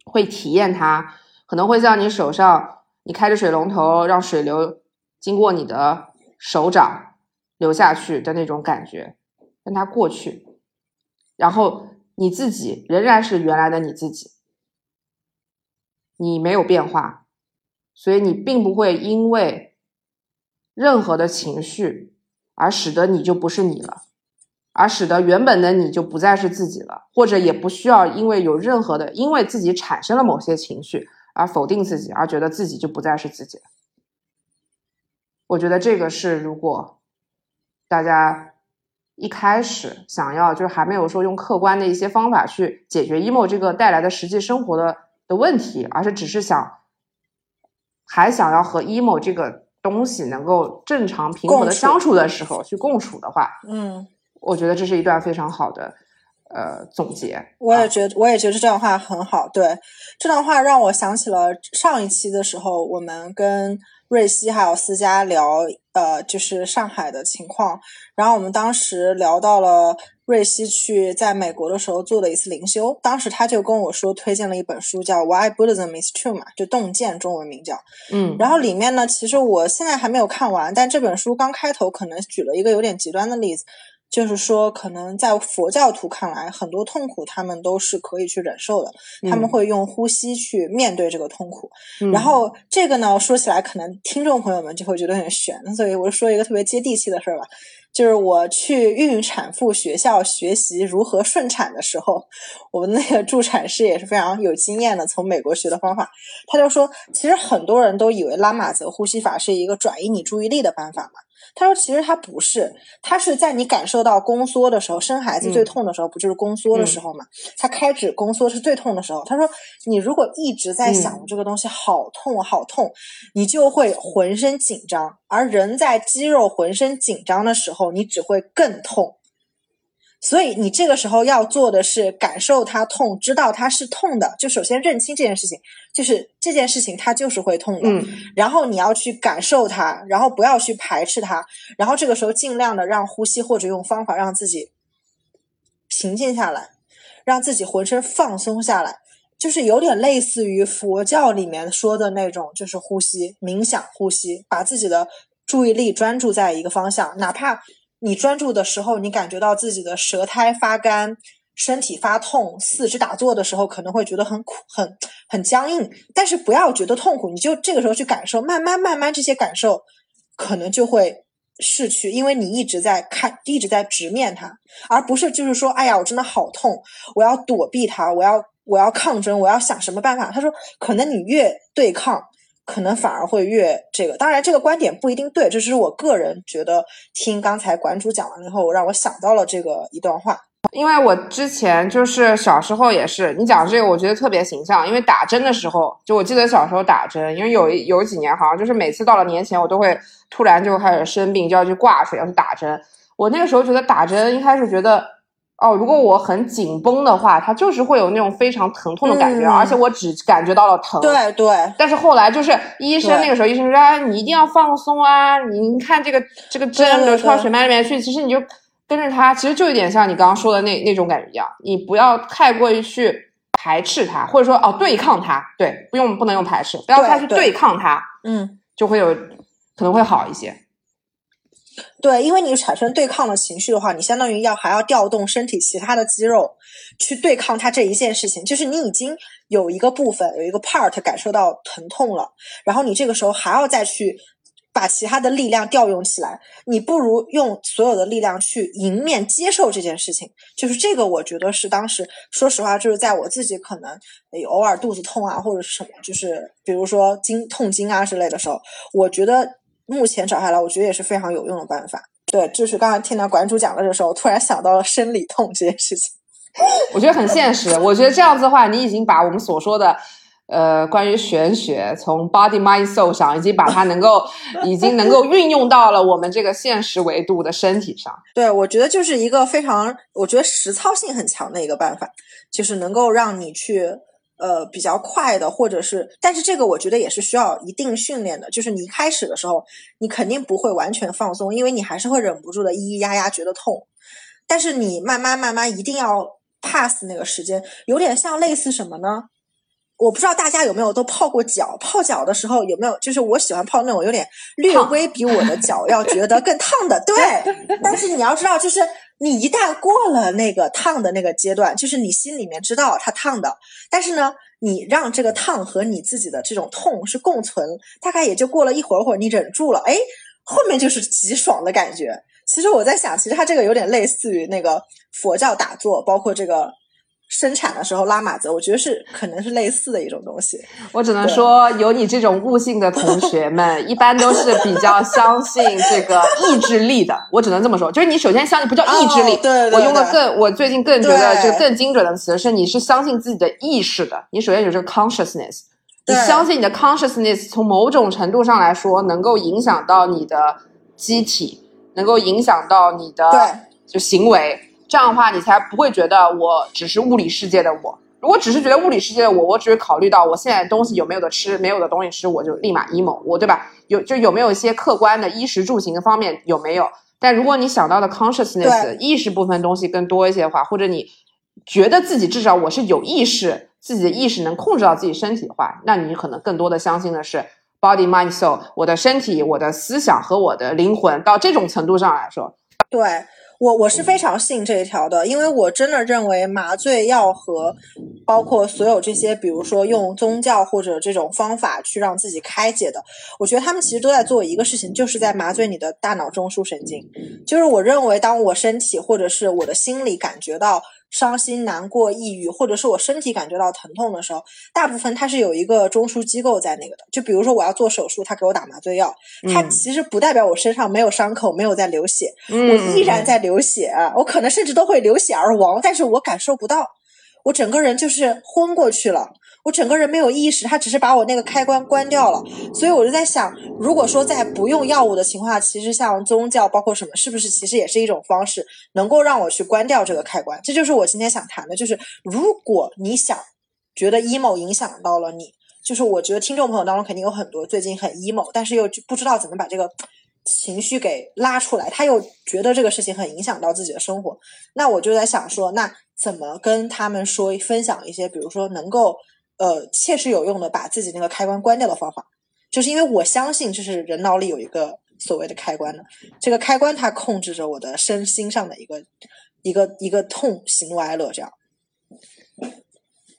会体验它，可能会在你手上，你开着水龙头，让水流经过你的手掌流下去的那种感觉，让它过去，然后你自己仍然是原来的你自己，你没有变化，所以你并不会因为任何的情绪而使得你就不是你了。而使得原本的你就不再是自己了，或者也不需要因为有任何的，因为自己产生了某些情绪而否定自己，而觉得自己就不再是自己了。我觉得这个是如果大家一开始想要，就是还没有说用客观的一些方法去解决 emo 这个带来的实际生活的的问题，而是只是想还想要和 emo 这个东西能够正常平和的相处的时候去共处的话，嗯，我觉得这是一段非常好的呃总结。我也觉得，我也觉得这段话很好。对，这段话让我想起了上一期的时候，我们跟瑞希还有思佳聊，呃，就是上海的情况。然后我们当时聊到了瑞希去在美国的时候做了一次灵修，当时他就跟我说推荐了一本书，叫《Why Buddhism Is True》嘛，就洞见中文名叫。嗯，然后里面呢，其实我现在还没有看完，但这本书刚开头可能举了一个有点极端的例子，就是说，可能在佛教徒看来，很多痛苦他们都是可以去忍受的，他们嗯会用呼吸去面对这个痛苦。嗯然后这个呢，说起来可能听众朋友们就会觉得有点悬，所以我就说一个特别接地气的事儿吧。就是我去孕产妇学校学习如何顺产的时候，我们那个助产师也是非常有经验的，从美国学的方法。他就说，其实很多人都以为拉玛泽呼吸法是一个转移你注意力的办法嘛。他说，其实他不是，他是在你感受到宫缩的时候，生孩子最嗯痛的时候，不就是宫缩的时候嘛？他开始宫缩是最痛的时候。他说，你如果一直在想嗯这个东西好痛好痛，你就会浑身紧张，而人在肌肉浑身紧张的时候，你只会更痛。所以你这个时候要做的是感受它痛，知道它是痛的，就首先认清这件事情，就是这件事情它就是会痛的。嗯然后你要去感受它，然后不要去排斥它，然后这个时候尽量的让呼吸或者用方法让自己平静下来，让自己浑身放松下来，就是有点类似于佛教里面说的那种，就是呼吸、冥想、呼吸，把自己的注意力专注在一个方向，哪怕你专注的时候，你感觉到自己的舌苔发干。身体发痛，四肢打坐的时候可能会觉得很苦、很很僵硬，但是不要觉得痛苦，你就这个时候去感受，慢慢慢慢这些感受可能就会逝去，因为你一直在看，一直在直面它，而不是就是说，哎呀，我真的好痛，我要躲避它，我要我要抗争，我要想什么办法。他说，可能你越对抗，可能反而会越这个。当然，这个观点不一定对，这只是我个人觉得听刚才馆主讲完了以后，让我想到了这个一段话。因为我之前就是小时候也是，你讲这个我觉得特别形象。因为打针的时候，就我记得小时候打针，因为有有几年好像就是每次到了年前，我都会突然就开始生病，就要去挂水，要去打针。我那个时候觉得打针一开始觉得，哦，如果我很紧绷的话，它就是会有那种非常疼痛的感觉，嗯而且我只感觉到了疼。对对，但是后来就是医生那个时候，医生说啊，你一定要放松啊，你看这个这个针流到血脉里面去，其实你就跟着它，其实就有点像你刚刚说的那那种感觉一样，你不要太过于去排斥它，或者说哦对抗它，对，不用不能用排斥，不要太去对抗它，嗯。就会有可能会好一些。对，因为你产生对抗的情绪的话，你相当于要还要调动身体其他的肌肉去对抗它这一件事情，就是你已经有一个部分有一个 part 感受到疼痛了，然后你这个时候还要再去把其他的力量调用起来，你不如用所有的力量去迎面接受这件事情。就是这个，我觉得是当时说实话，就是在我自己可能偶尔肚子痛啊，或者是什么，就是比如说经痛经啊之类的时候，我觉得目前找下来，我觉得也是非常有用的办法。对，就是刚才听到馆主讲的的时候，突然想到了生理痛这件事情。(laughs) 我觉得很现实。我觉得这样子的话，你已经把我们所说的，呃，关于玄学，从 body mind soul 上，已经把它能够，已经能够运用到了我们这个现实维度的身体上。对，我觉得就是一个非常，我觉得实操性很强的一个办法，就是能够让你去呃比较快的，或者是，但是这个我觉得也是需要一定训练的，就是你一开始的时候，你肯定不会完全放松，因为你还是会忍不住的咿咿呀呀觉得痛，但是你慢慢慢慢一定要 pass 那个时间，有点像类似什么呢？我不知道大家有没有都泡过脚，泡脚的时候有没有？就是我喜欢泡那种有点略微比我的脚要觉得更烫的，对。(laughs) 但是你要知道，就是你一旦过了那个烫的那个阶段，就是你心里面知道它烫的，但是呢，你让这个烫和你自己的这种痛是共存，大概也就过了一会儿会儿，你忍住了，哎，后面就是极爽的感觉。其实我在想，其实它这个有点类似于那个佛教打坐，包括这个生产的时候拉马泽，我觉得是可能是类似的一种东西。我只能说，有你这种悟性的同学们，(laughs) 一般都是比较相信这个意志力的。我只能这么说，就是你首先相信，不叫意志力。哦对对我用个更，我最近更觉得对这个更精准的词是，你是相信自己的意识的。你首先有这个 consciousness，你相信你的 consciousness 从某种程度上来说，能够影响到你的机体，能够影响到你的对就行为。这样的话，你才不会觉得我只是物理世界的我。如果只是觉得物理世界的我，我只是考虑到我现在东西有没有的吃，没有的东西吃，我就立马 emo，我对吧？有就有没有一些客观的衣食住行的方面有没有？但如果你想到的 consciousness 意识部分东西更多一些的话，或者你觉得自己至少我是有意识，自己的意识能控制到自己身体的话，那你可能更多的相信的是 body mind soul，我的身体、我的思想和我的灵魂到这种程度上来说，对我我是非常信这一条的，因为我真的认为麻醉药和包括所有这些，比如说用宗教或者这种方法去让自己开解的，我觉得他们其实都在做一个事情，就是在麻醉你的大脑中枢神经。就是我认为，当我身体或者是我的心里感觉到伤心、难过、抑郁，或者是我身体感觉到疼痛的时候，大部分它是有一个中枢机构在那个的。就比如说我要做手术，他给我打麻醉药，它嗯其实不代表我身上没有伤口，没有在流血，嗯我依然在流血，我可能甚至都会流血而亡，但是我感受不到，我整个人就是昏过去了。我整个人没有意识，他只是把我那个开关关掉了，所以我就在想，如果说在不用药物的情况下，其实像宗教包括什么，是不是其实也是一种方式，能够让我去关掉这个开关？这就是我今天想谈的，就是如果你想觉得 emo 影响到了你，就是我觉得听众朋友当中肯定有很多最近很 emo，但是又不知道怎么把这个情绪给拉出来，他又觉得这个事情很影响到自己的生活，那我就在想说，那怎么跟他们说分享一些，比如说能够呃切实有用的把自己那个开关关掉的方法，就是因为我相信就是人脑里有一个所谓的开关的，这个开关它控制着我的身心上的一个一个一个痛喜怒哀乐这样。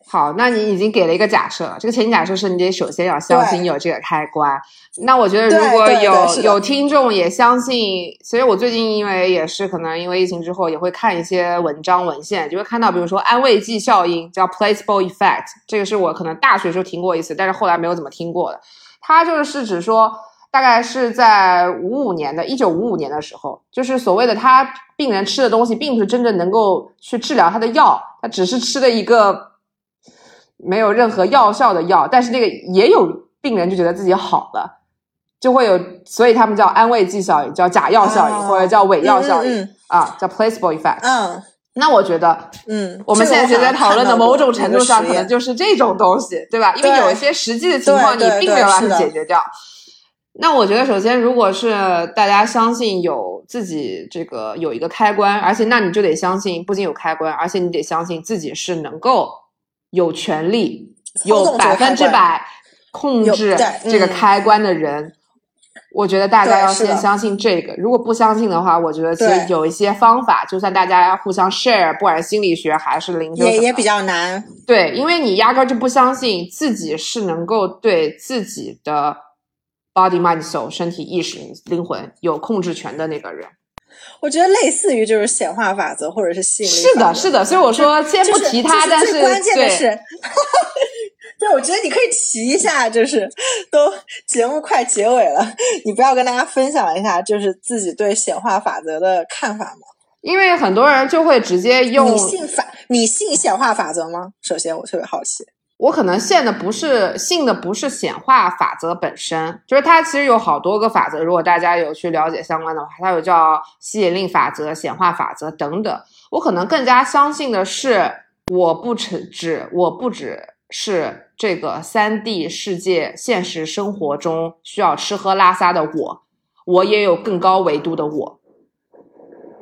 好，那你已经给了一个假设了。这个前提假设是你得首先要相信有这个开关。那我觉得，如果有有听众也相信，其实我最近因为也是可能因为疫情之后，也会看一些文章文献，就会看到，比如说安慰剂效应，叫 placebo effect，这个是我可能大学时候听过一次，但是后来没有怎么听过的。它就是指说，大概是在五五年的，一九五五年的时候，就是所谓的他病人吃的东西，并不是真正能够去治疗他的药，他只是吃的一个没有任何药效的药，但是那个也有病人就觉得自己好了，就会有，所以他们叫安慰剂效应，叫假药效应，哦或者叫伪药效应、啊，叫 placebo effect。嗯那我觉得嗯，我们现在就在讨论的某种程度上，可能就就是这种东西，对吧？因为有一些实际的情况，你并没有办法对是的解决掉。那我觉得，首先，如果是大家相信有自己这个有一个开关，而且那你就得相信，不仅有开关，而且你得相信自己是能够有权利、有百分之百控制这个嗯开关的人。我觉得大家要先相信这个，如果不相信的话，我觉得其实有一些方法，就算大家互相 share，不管是心理学还是灵修什么的也也比较难。对，因为你压根儿就不相信自己是能够对自己的 body mind soul 身体意识灵魂有控制权的那个人。我觉得类似于就是显化法则或者是吸引力是的，是的，所以我说先不提它，就是最关键的对是，(laughs) 对，我觉得你可以提一下，就是都节目快结尾了，你不要跟大家分享一下，就是自己对显化法则的看法吗？因为很多人就会直接用你信法，你信显化法则吗？首先，我特别好奇。我可能信的不是信的不是显化法则本身，就是它其实有好多个法则。如果大家有去了解相关的话，它有叫吸引力法则、显化法则等等。我可能更加相信的是，我不只只我不只是这个三 D 世界现实生活中需要吃喝拉撒的我，我也有更高维度的我。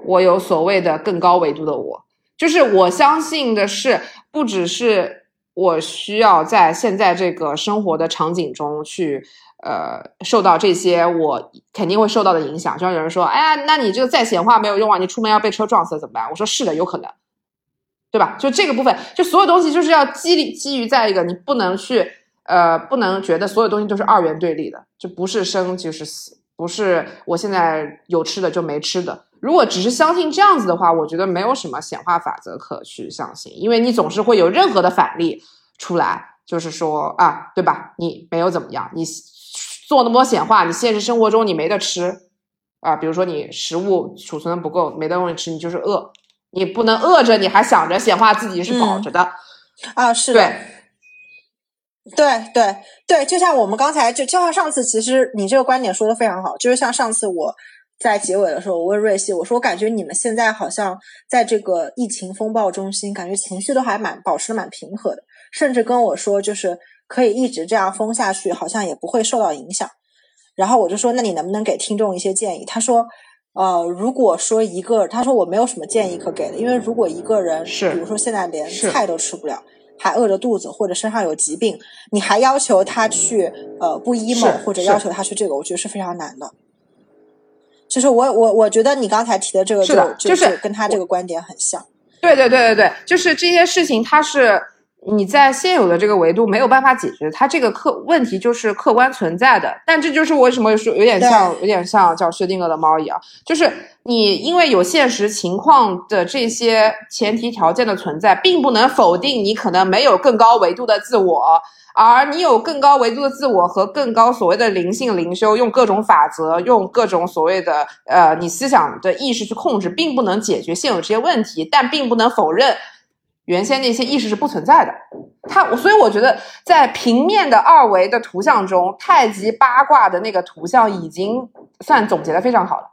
我有所谓的更高维度的我，就是我相信的是，不只是我需要在现在这个生活的场景中去，呃，受到这些我肯定会受到的影响。就像有人说，哎呀，那你这个再显化没有用啊，你出门要被车撞死怎么办？我说是的，有可能，对吧？就这个部分，就所有东西就是要基于基于在一个你不能去，呃，不能觉得所有东西都是二元对立的，就不是生就是死，不是我现在有吃的就没吃的。如果只是相信这样子的话，我觉得没有什么显化法则可去相信，因为你总是会有任何的反例出来，就是说啊，对吧？你没有怎么样，你做那么多显化，你现实生活中你没得吃啊，比如说你食物储存的不够，没得东西吃，你就是饿，你不能饿着，你还想着显化自己是饱着的，啊，是的，对。对对对，就像我们刚才就就像上次，其实你这个观点说的非常好，就是像上次我在结尾的时候，我问瑞希，我说我感觉你们现在好像在这个疫情风暴中心，感觉情绪都还蛮保持的蛮平和的，甚至跟我说就是可以一直这样封下去，好像也不会受到影响。然后我就说，那你能不能给听众一些建议？他说，呃，如果说一个，他说我没有什么建议可给的，因为如果一个人是比如说现在连菜都吃不了。还饿着肚子，或者身上有疾病，你还要求他去呃不 emo，或者要求他去这个，我觉得是非常难的。就是我我我觉得你刚才提的这个是的就就是跟他这个观点很像。对对对对对，就是这些事情，他是你在现有的这个维度没有办法解决，它这个客问题就是客观存在的。但这就是为什么说有点像有点像叫薛定谔的猫一样，就是你因为有现实情况的这些前提条件的存在，并不能否定你可能没有更高维度的自我。而你有更高维度的自我和更高所谓的灵性灵修，用各种法则，用各种所谓的呃你思想的意识去控制，并不能解决现有这些问题，但并不能否认原先那些意识是不存在的。它，所以我觉得在平面的二维的图像中，太极八卦的那个图像已经算总结的非常好了。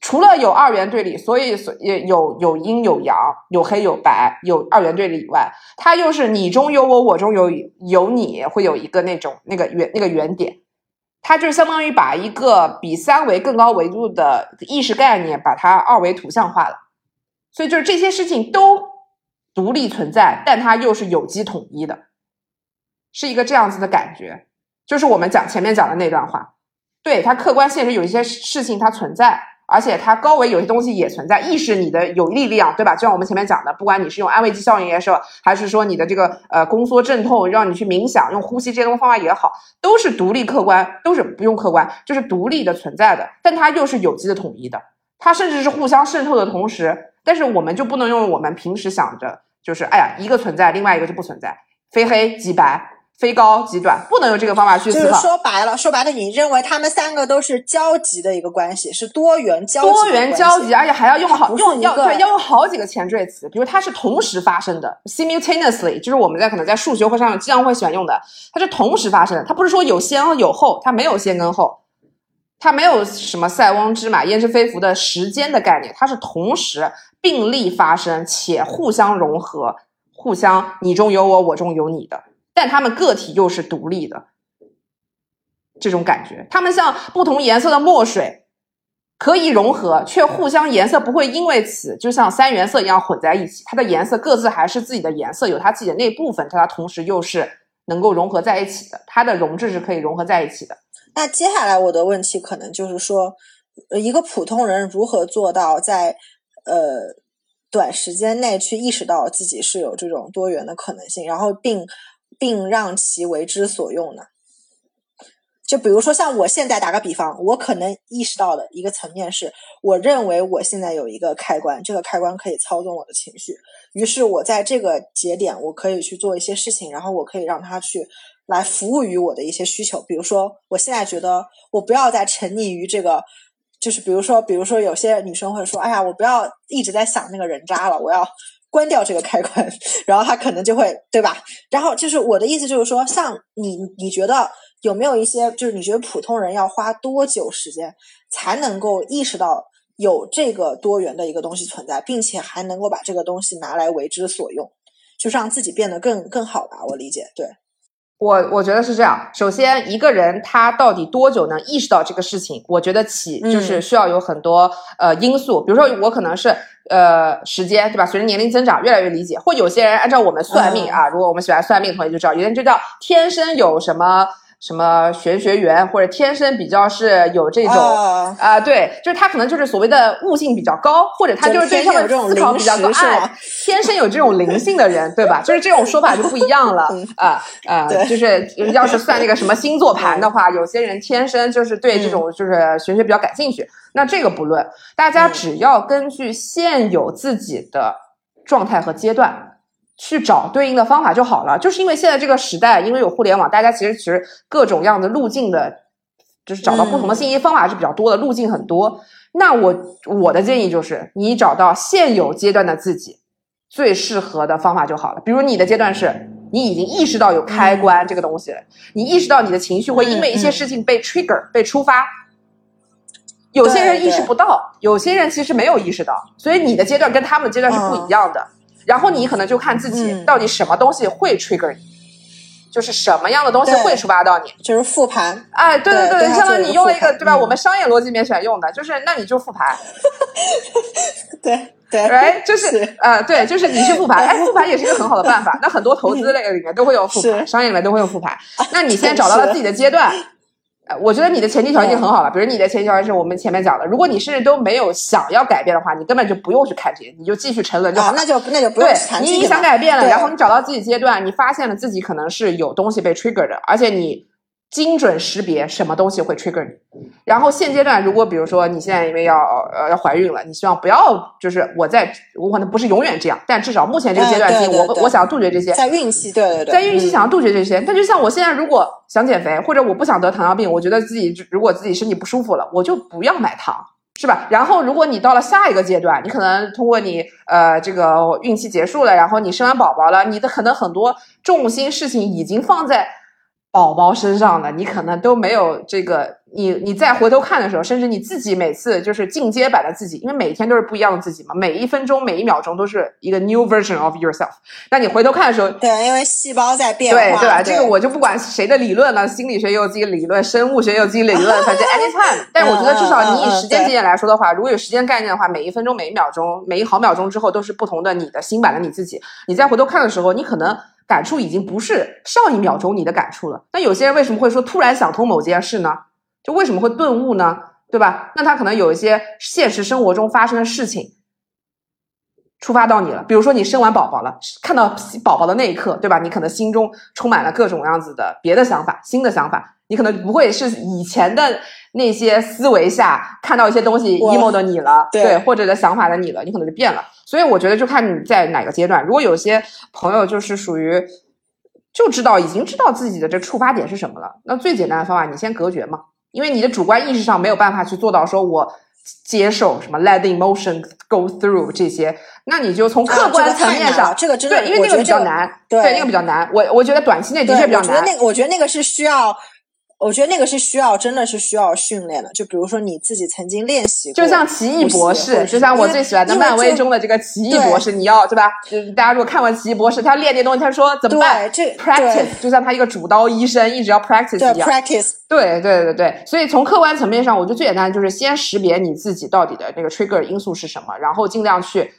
除了有二元对立，所以所也有有阴有阳，有黑有白，有二元对立以外，它又是你中有我，我中有有你，会有一个那种那个原那个原点，它就相当于把一个比三维更高维度的意识概念，把它二维图像化了。所以就是这些事情都独立存在，但它又是有机统一的，是一个这样子的感觉。就是我们讲前面讲的那段话，对它客观现实有一些事情它存在。而且它高维有些东西也存在，意识你的有力量，对吧？就像我们前面讲的，不管你是用安慰剂效应也是，还是说你的这个呃宫缩镇痛，让你去冥想，用呼吸这些方法也好，都是独立客观，都是不用客观，就是独立的存在的。但它又是有机的统一的，它甚至是互相渗透的同时，但是我们就不能用我们平时想着，就是哎呀一个存在，另外一个就不存在，非黑即白。非高即短，不能用这个方法去就是思考。说白了，说白了，你认为他们三个都是交集的一个关系，是多元交集多元交集，而且还要用好用要对要用好几个前缀词，比如它是同时发生的，simultaneously，就是我们在可能在数学会上经常会喜欢用的，它是同时发生的，它不是说有先有后，它没有先跟后，它没有什么塞翁之马焉知非福的时间的概念，它是同时并立发生且互相融合，互相你中有我，我中有你的，但它们个体又是独立的。这种感觉，它们像不同颜色的墨水，可以融合，却互相颜色不会因为此就像三原色一样混在一起。它的颜色各自还是自己的颜色，有它自己的那部分，但它同时又是能够融合在一起的。它的溶质是可以融合在一起的。那接下来我的问题可能就是说，一个普通人如何做到在呃短时间内去意识到自己是有这种多元的可能性，然后并并让其为之所用呢？就比如说，像我现在打个比方，我可能意识到的一个层面是，我认为我现在有一个开关，这个开关可以操纵我的情绪，于是我在这个节点，我可以去做一些事情，然后我可以让它去来服务于我的一些需求。比如说，我现在觉得我不要再沉溺于这个，就是比如说，比如说有些女生会说，哎呀，我不要一直在想那个人渣了，我要关掉这个开关，(laughs) 然后她可能就会，对吧？然后就是我的意思就是说，像你，你觉得有没有一些，就是你觉得普通人要花多久时间才能够意识到有这个多元的一个东西存在，并且还能够把这个东西拿来为之所用，就是让自己变得更更好吧？我理解，对。我我觉得是这样。首先，一个人他到底多久能意识到这个事情？我觉得起就是需要有很多、呃因素，比如说我可能是呃时间，对吧？随着年龄增长越来越理解，或有些人按照我们算命啊，如果我们喜欢算命的同学就知道，有些人就叫天生有什么。什么玄学缘，或者天生比较是有这种啊、啊对，就是他可能就是所谓的悟性比较高，或者他就是对这种思考比较高，灵识是哎，天生有这种灵性的人，对吧？就是这种说法就不一样了啊 (laughs) 啊、对就是要是算那个什么星座盘的话，有些人天生就是对这种就是玄学比较感兴趣，那这个不论，大家嗯只要根据现有自己的状态和阶段。去找对应的方法就好了，就是因为现在这个时代，因为有互联网，大家其实其实各种样的路径的，就是找到不同的信息方法是比较多的，路径很多。那我我的建议就是，你找到现有阶段的自己最适合的方法就好了。比如你的阶段是你已经意识到有开关这个东西了，你意识到你的情绪会因为一些事情被 trigger、被触发。有些人意识不到，有些人其实没有意识到，所以你的阶段跟他们的阶段是不一样的。然后你可能就看自己嗯。到底什么东西会 trigger 你，就是什么样的东西会触发到你。就是复盘，哎，对对，对对相当于你用了一个对吧？我们商业逻辑里面喜欢用的，就是那你就复盘，对 (laughs) 对，哎，就是。呃，对，就是你去复盘，哎，复盘也是一个很好的办法。那很多投资类里面都会有复盘，商业里面都会有复盘。那你先找到了自己的阶段，呃，我觉得你的前提条件已经很好了。比如你的前提条件是我们前面讲的，如果你甚至都没有想要改变的话，你根本就不用去看这些，你就继续沉沦就好。那就那就不用对你想改变了，然后你找到自己阶段，你发现了自己可能是有东西被 trigger 的，而且你精准识别什么东西会 trigger 你。然后现阶段，如果比如说你现在因为要呃要怀孕了，你希望不要就是我在我可能不是永远这样，但至少目前这个阶段我我想要杜绝这些。在孕期，对对对，在孕期嗯想要杜绝这些，但就像我现在如果想减肥，或者我不想得糖尿病，我觉得自己如果自己身体不舒服了，我就不要买糖，是吧？然后如果你到了下一个阶段，你可能通过你呃这个孕期结束了，然后你生完宝宝了，你的可能很多重心事情已经放在宝宝身上的，你可能都没有这个，你你再回头看的时候，甚至你自己每次就是进阶版的自己，因为每天都是不一样的自己嘛，每一分钟每一秒钟都是一个 new version of yourself。那你回头看的时候，对，因为细胞在变化，对对吧？这个我就不管谁的理论了，心理学也有自己的理论，生物学也有自己的理论，反正 anytime。但是我觉得至少你以时间节点来说的话，如果有时间概念的话，每一分钟、每一秒钟、每一毫秒钟之后都是不同的你的新版的你自己。你再回头看的时候，你可能感触已经不是上一秒钟你的感触了。那有些人为什么会说突然想通某件事呢？就为什么会顿悟呢？对吧？那他可能有一些现实生活中发生的事情。触发到你了，比如说你生完宝宝了，看到宝宝的那一刻，对吧？你可能心中充满了各种样子的别的想法、新的想法，你可能不会是以前的那些思维下看到一些东西 emo 的你了，对或者的想法的你了，你可能就变了。所以我觉得就看你在哪个阶段。如果有些朋友就是属于。就知道已经知道自己的这触发点是什么了。那最简单的方法，你先隔绝嘛，因为你的主观意识上没有办法去做到说我接受什么 let the emotion go through 这些，那你就从客观层面上，这个真的对，因为那个比较难，对，那个比较难。我我觉得短期内的确比较难。我觉得那个，我觉得那个是需要。我觉得那个是需要，真的是需要训练的。就比如说你自己曾经练习过，就像奇异博士，就像我最喜欢的漫威中的这个奇异博士，你要对吧？就是大家如果看过奇异博士，他练这东西，他说怎么办？这 practice 就像他一个主刀医生，一直要 practice 一样。practice。对对对对，所以从客观层面上，我觉得最简单的就是先识别你自己到底的那个 trigger 因素是什么，然后尽量去。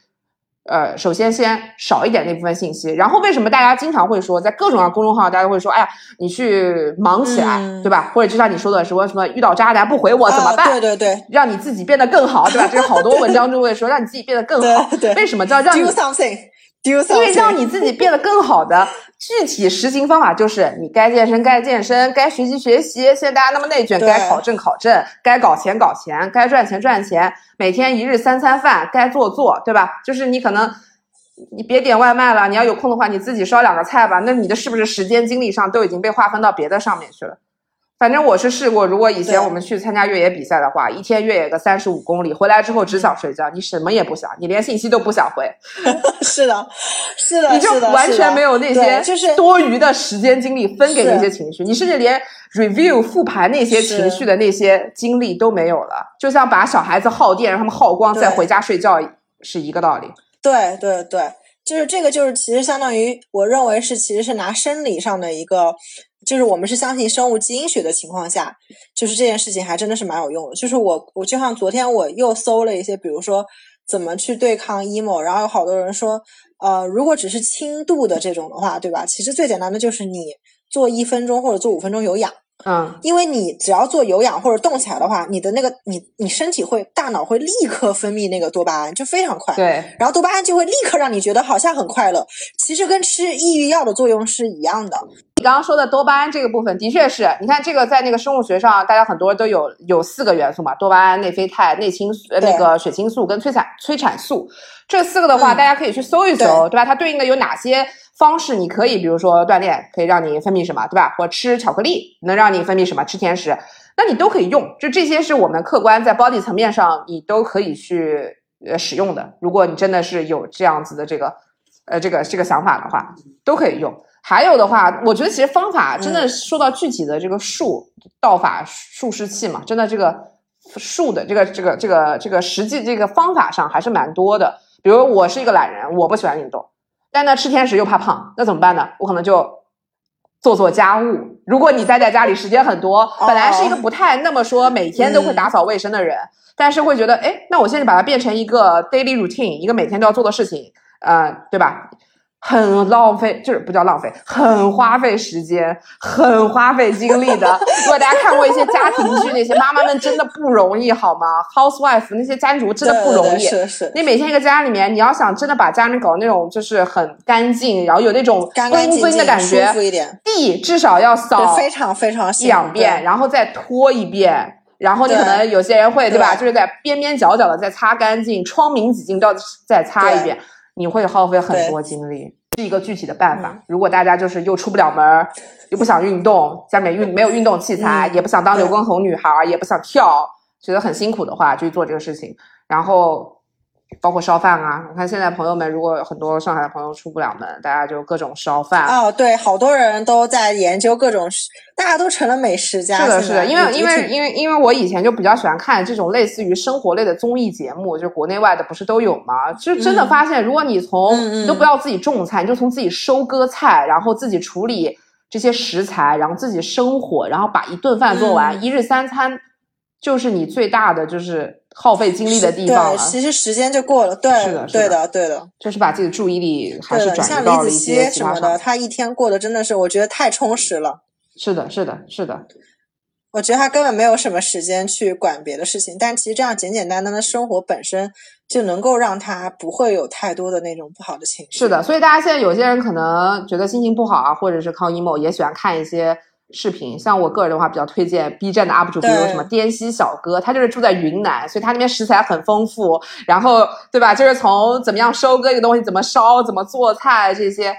呃，首先先少一点那部分信息，然后为什么大家经常会说，在各种公众号，大家会说，哎呀，你去忙起来，对吧？或者就像你说的，什么什么遇到渣男不回我怎么办？对对对，让你自己变得更好，对吧？这是好多文章就会说，让你自己变得更好。(laughs) 为什么叫让你？Do something。因为让你自己变得更好的具体实行方法就是，你该健身该健身，该学习学习。现在大家那么内卷，该考证考证，该搞钱搞钱，该赚钱赚钱。每天一日三餐饭该做做，对吧？就是你可能你别点外卖了，你要有空的话，你自己烧两个菜吧。那你的是不是时间精力上都已经被划分到别的上面去了？反正我是试过，如果以前我们去参加越野比赛的话，一天越野个三十五公里，回来之后只想睡觉，你什么也不想，你连信息都不想回。(laughs) 是的，是的，你就完全没有那些就是多余的时间精力分给那些情绪，你甚至连 review 复盘那些情绪的那些精力都没有了。就像把小孩子耗电，让他们耗光再回家睡觉是一个道理。对对对，就是这个，就是其实相当于我认为是其实是拿生理上的一个。就是我们是相信生物基因学的情况下，就是这件事情还真的是蛮有用的。就是我我就像昨天我又搜了一些，比如说怎么去对抗 emo，然后有好多人说，呃，如果只是轻度的这种的话，对吧？其实最简单的就是你做一分钟或者做五分钟有氧。嗯，因为你只要做有氧或者动起来的话，你的那个你你身体会大脑会立刻分泌那个多巴胺，就非常快。对，然后多巴胺就会立刻让你觉得好像很快乐，其实跟吃抑郁药的作用是一样的。你刚刚说的多巴胺这个部分，的确是你看这个在那个生物学上，大家很多都有有四个元素嘛，多巴胺、内啡肽、内青呃那个血清素跟催产催产素，这四个的话，大家可以去搜一搜，对吧？它对应的有哪些？方式你可以，比如说锻炼可以让你分泌什么，对吧？或吃巧克力能让你分泌什么？吃甜食，那你都可以用。就这些是我们客观在 body 层面上你都可以去呃使用的。如果你真的是有这样子的这个呃这个这个想法的话，都可以用。还有的话，我觉得其实方法真的说到具体的这个术道法术士器嘛，真的这个术的这个这个这个这个实际这个方法上还是蛮多的。比如我是一个懒人，我不喜欢运动。但呢，吃甜食又怕胖，那怎么办呢？我可能就做做家务。如果你待在家里时间很多，本来是一个不太那么说每天都会打扫卫生的人，但是会觉得，哎，那我现在把它变成一个 daily routine，一个每天都要做的事情，呃，对吧？很浪费，就是不叫浪费，很花费时间，很花费精力的。(laughs) 如果大家看过一些家庭剧，那些妈妈们真的不容易，好吗？Housewife 那些家族真的不容易。是是。你每天一个家里面，你要想真的把家里面搞那种就是很干净，然后有那种干干净净的感觉，舒服一点。地至少要扫非常非常两遍，然后再拖一遍，然后你可能有些人会对吧？就是在边边角角的再擦干净，窗明几净都要再擦一遍。你会耗费很多精力，是一个具体的办法。如果大家就是又出不了门，又不想运动，家里面运没有运动器材，也不想当刘畊宏女孩，也不想跳，觉得很辛苦的话，就去做这个事情。然后。包括烧饭啊！你看现在朋友们，如果很多上海的朋友出不了门，大家就各种烧饭。哦，对，好多人都在研究各种，大家都成了美食家。是的，是的，因为因为因为因为我以前就比较喜欢看这种类似于生活类的综艺节目，就国内外的不是都有吗？就真的发现，如果你从你都不要自己种菜，你就从自己收割菜，然后自己处理这些食材，然后自己生火，然后把一顿饭做完，一日三餐，就是你最大的就是。耗费精力的地方了，其实时间就过了。对，是的，对的，对的，就是把自己的注意力还是转移到了一些什么的。他一天过得真的是，我觉得太充实了。是的，是的，是的。我觉得他根本没有什么时间去管别的事情，但其实这样简简单单的生活本身就能够让他不会有太多的那种不好的情绪。是的，所以大家现在有些人可能觉得心情不好啊，或者是靠 emo，也喜欢看一些。视频像我个人的话，比较推荐 B 站的 UP 主，比如什么滇西小哥，他就是住在云南，所以他那边食材很丰富，然后对吧？就是从怎么样收割一个东西，怎么烧，怎么做菜这些，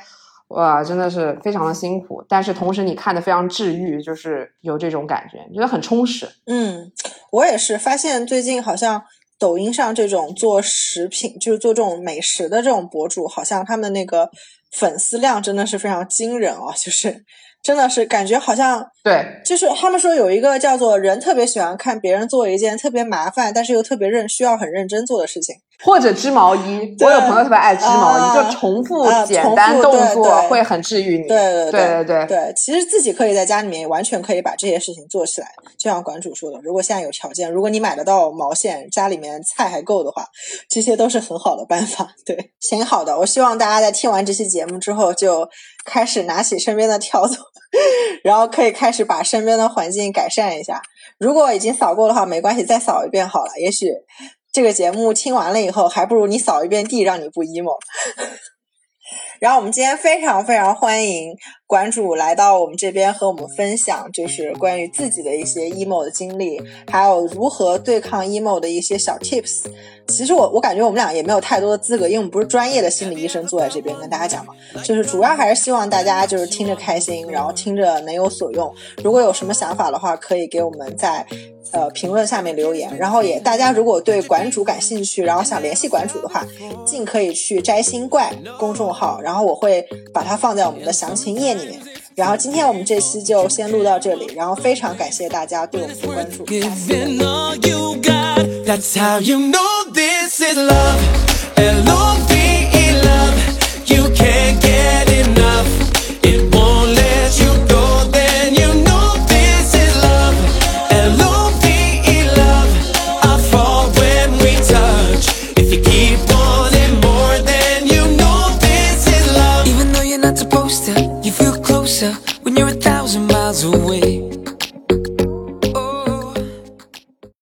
哇，真的是非常的辛苦，但是同时你看的非常治愈，就是有这种感觉，觉得很充实。嗯，我也是发现最近好像抖音上这种做食品，就是做这种美食的这种博主，好像他们那个粉丝量真的是非常惊人哦，就是。真的是感觉好像对，就是他们说有一个叫做人特别喜欢看别人做一件特别麻烦，但是又特别认需要很认真做的事情，或者织毛衣。我有朋友特别爱织毛衣，就重复简单动作会很治愈你。对对对对对，其实自己可以在家里面完全可以把这些事情做起来。就像馆主说的，如果现在有条件，如果你买得到毛线，家里面菜还够的话，这些都是很好的办法。(laughs) 对，挺好的，我希望大家在听完这期节目之后就。开始拿起身边的笤帚，(laughs) 然后可以开始把身边的环境改善一下。如果已经扫过的话，没关系，再扫一遍好了。也许这个节目听完了以后，还不如你扫一遍地，让你不 emo。然后我们今天非常非常欢迎馆主来到我们这边和我们分享，就是关于自己的一些 emo 的经历，还有如何对抗 emo 的一些小 tips。其实我我感觉我们俩也没有太多的资格，因为我们不是专业的心理医生，坐在这边跟大家讲嘛，就是主要还是希望大家就是听着开心，然后听着能有所用。如果有什么想法的话，可以给我们在呃评论下面留言。然后也大家如果对馆主感兴趣，然后想联系馆主的话，尽可以去摘星怪公众号，然然后我会把它放在我们的详情页里面。然后今天我们这期就先录到这里，然后非常感谢大家对我们的关注。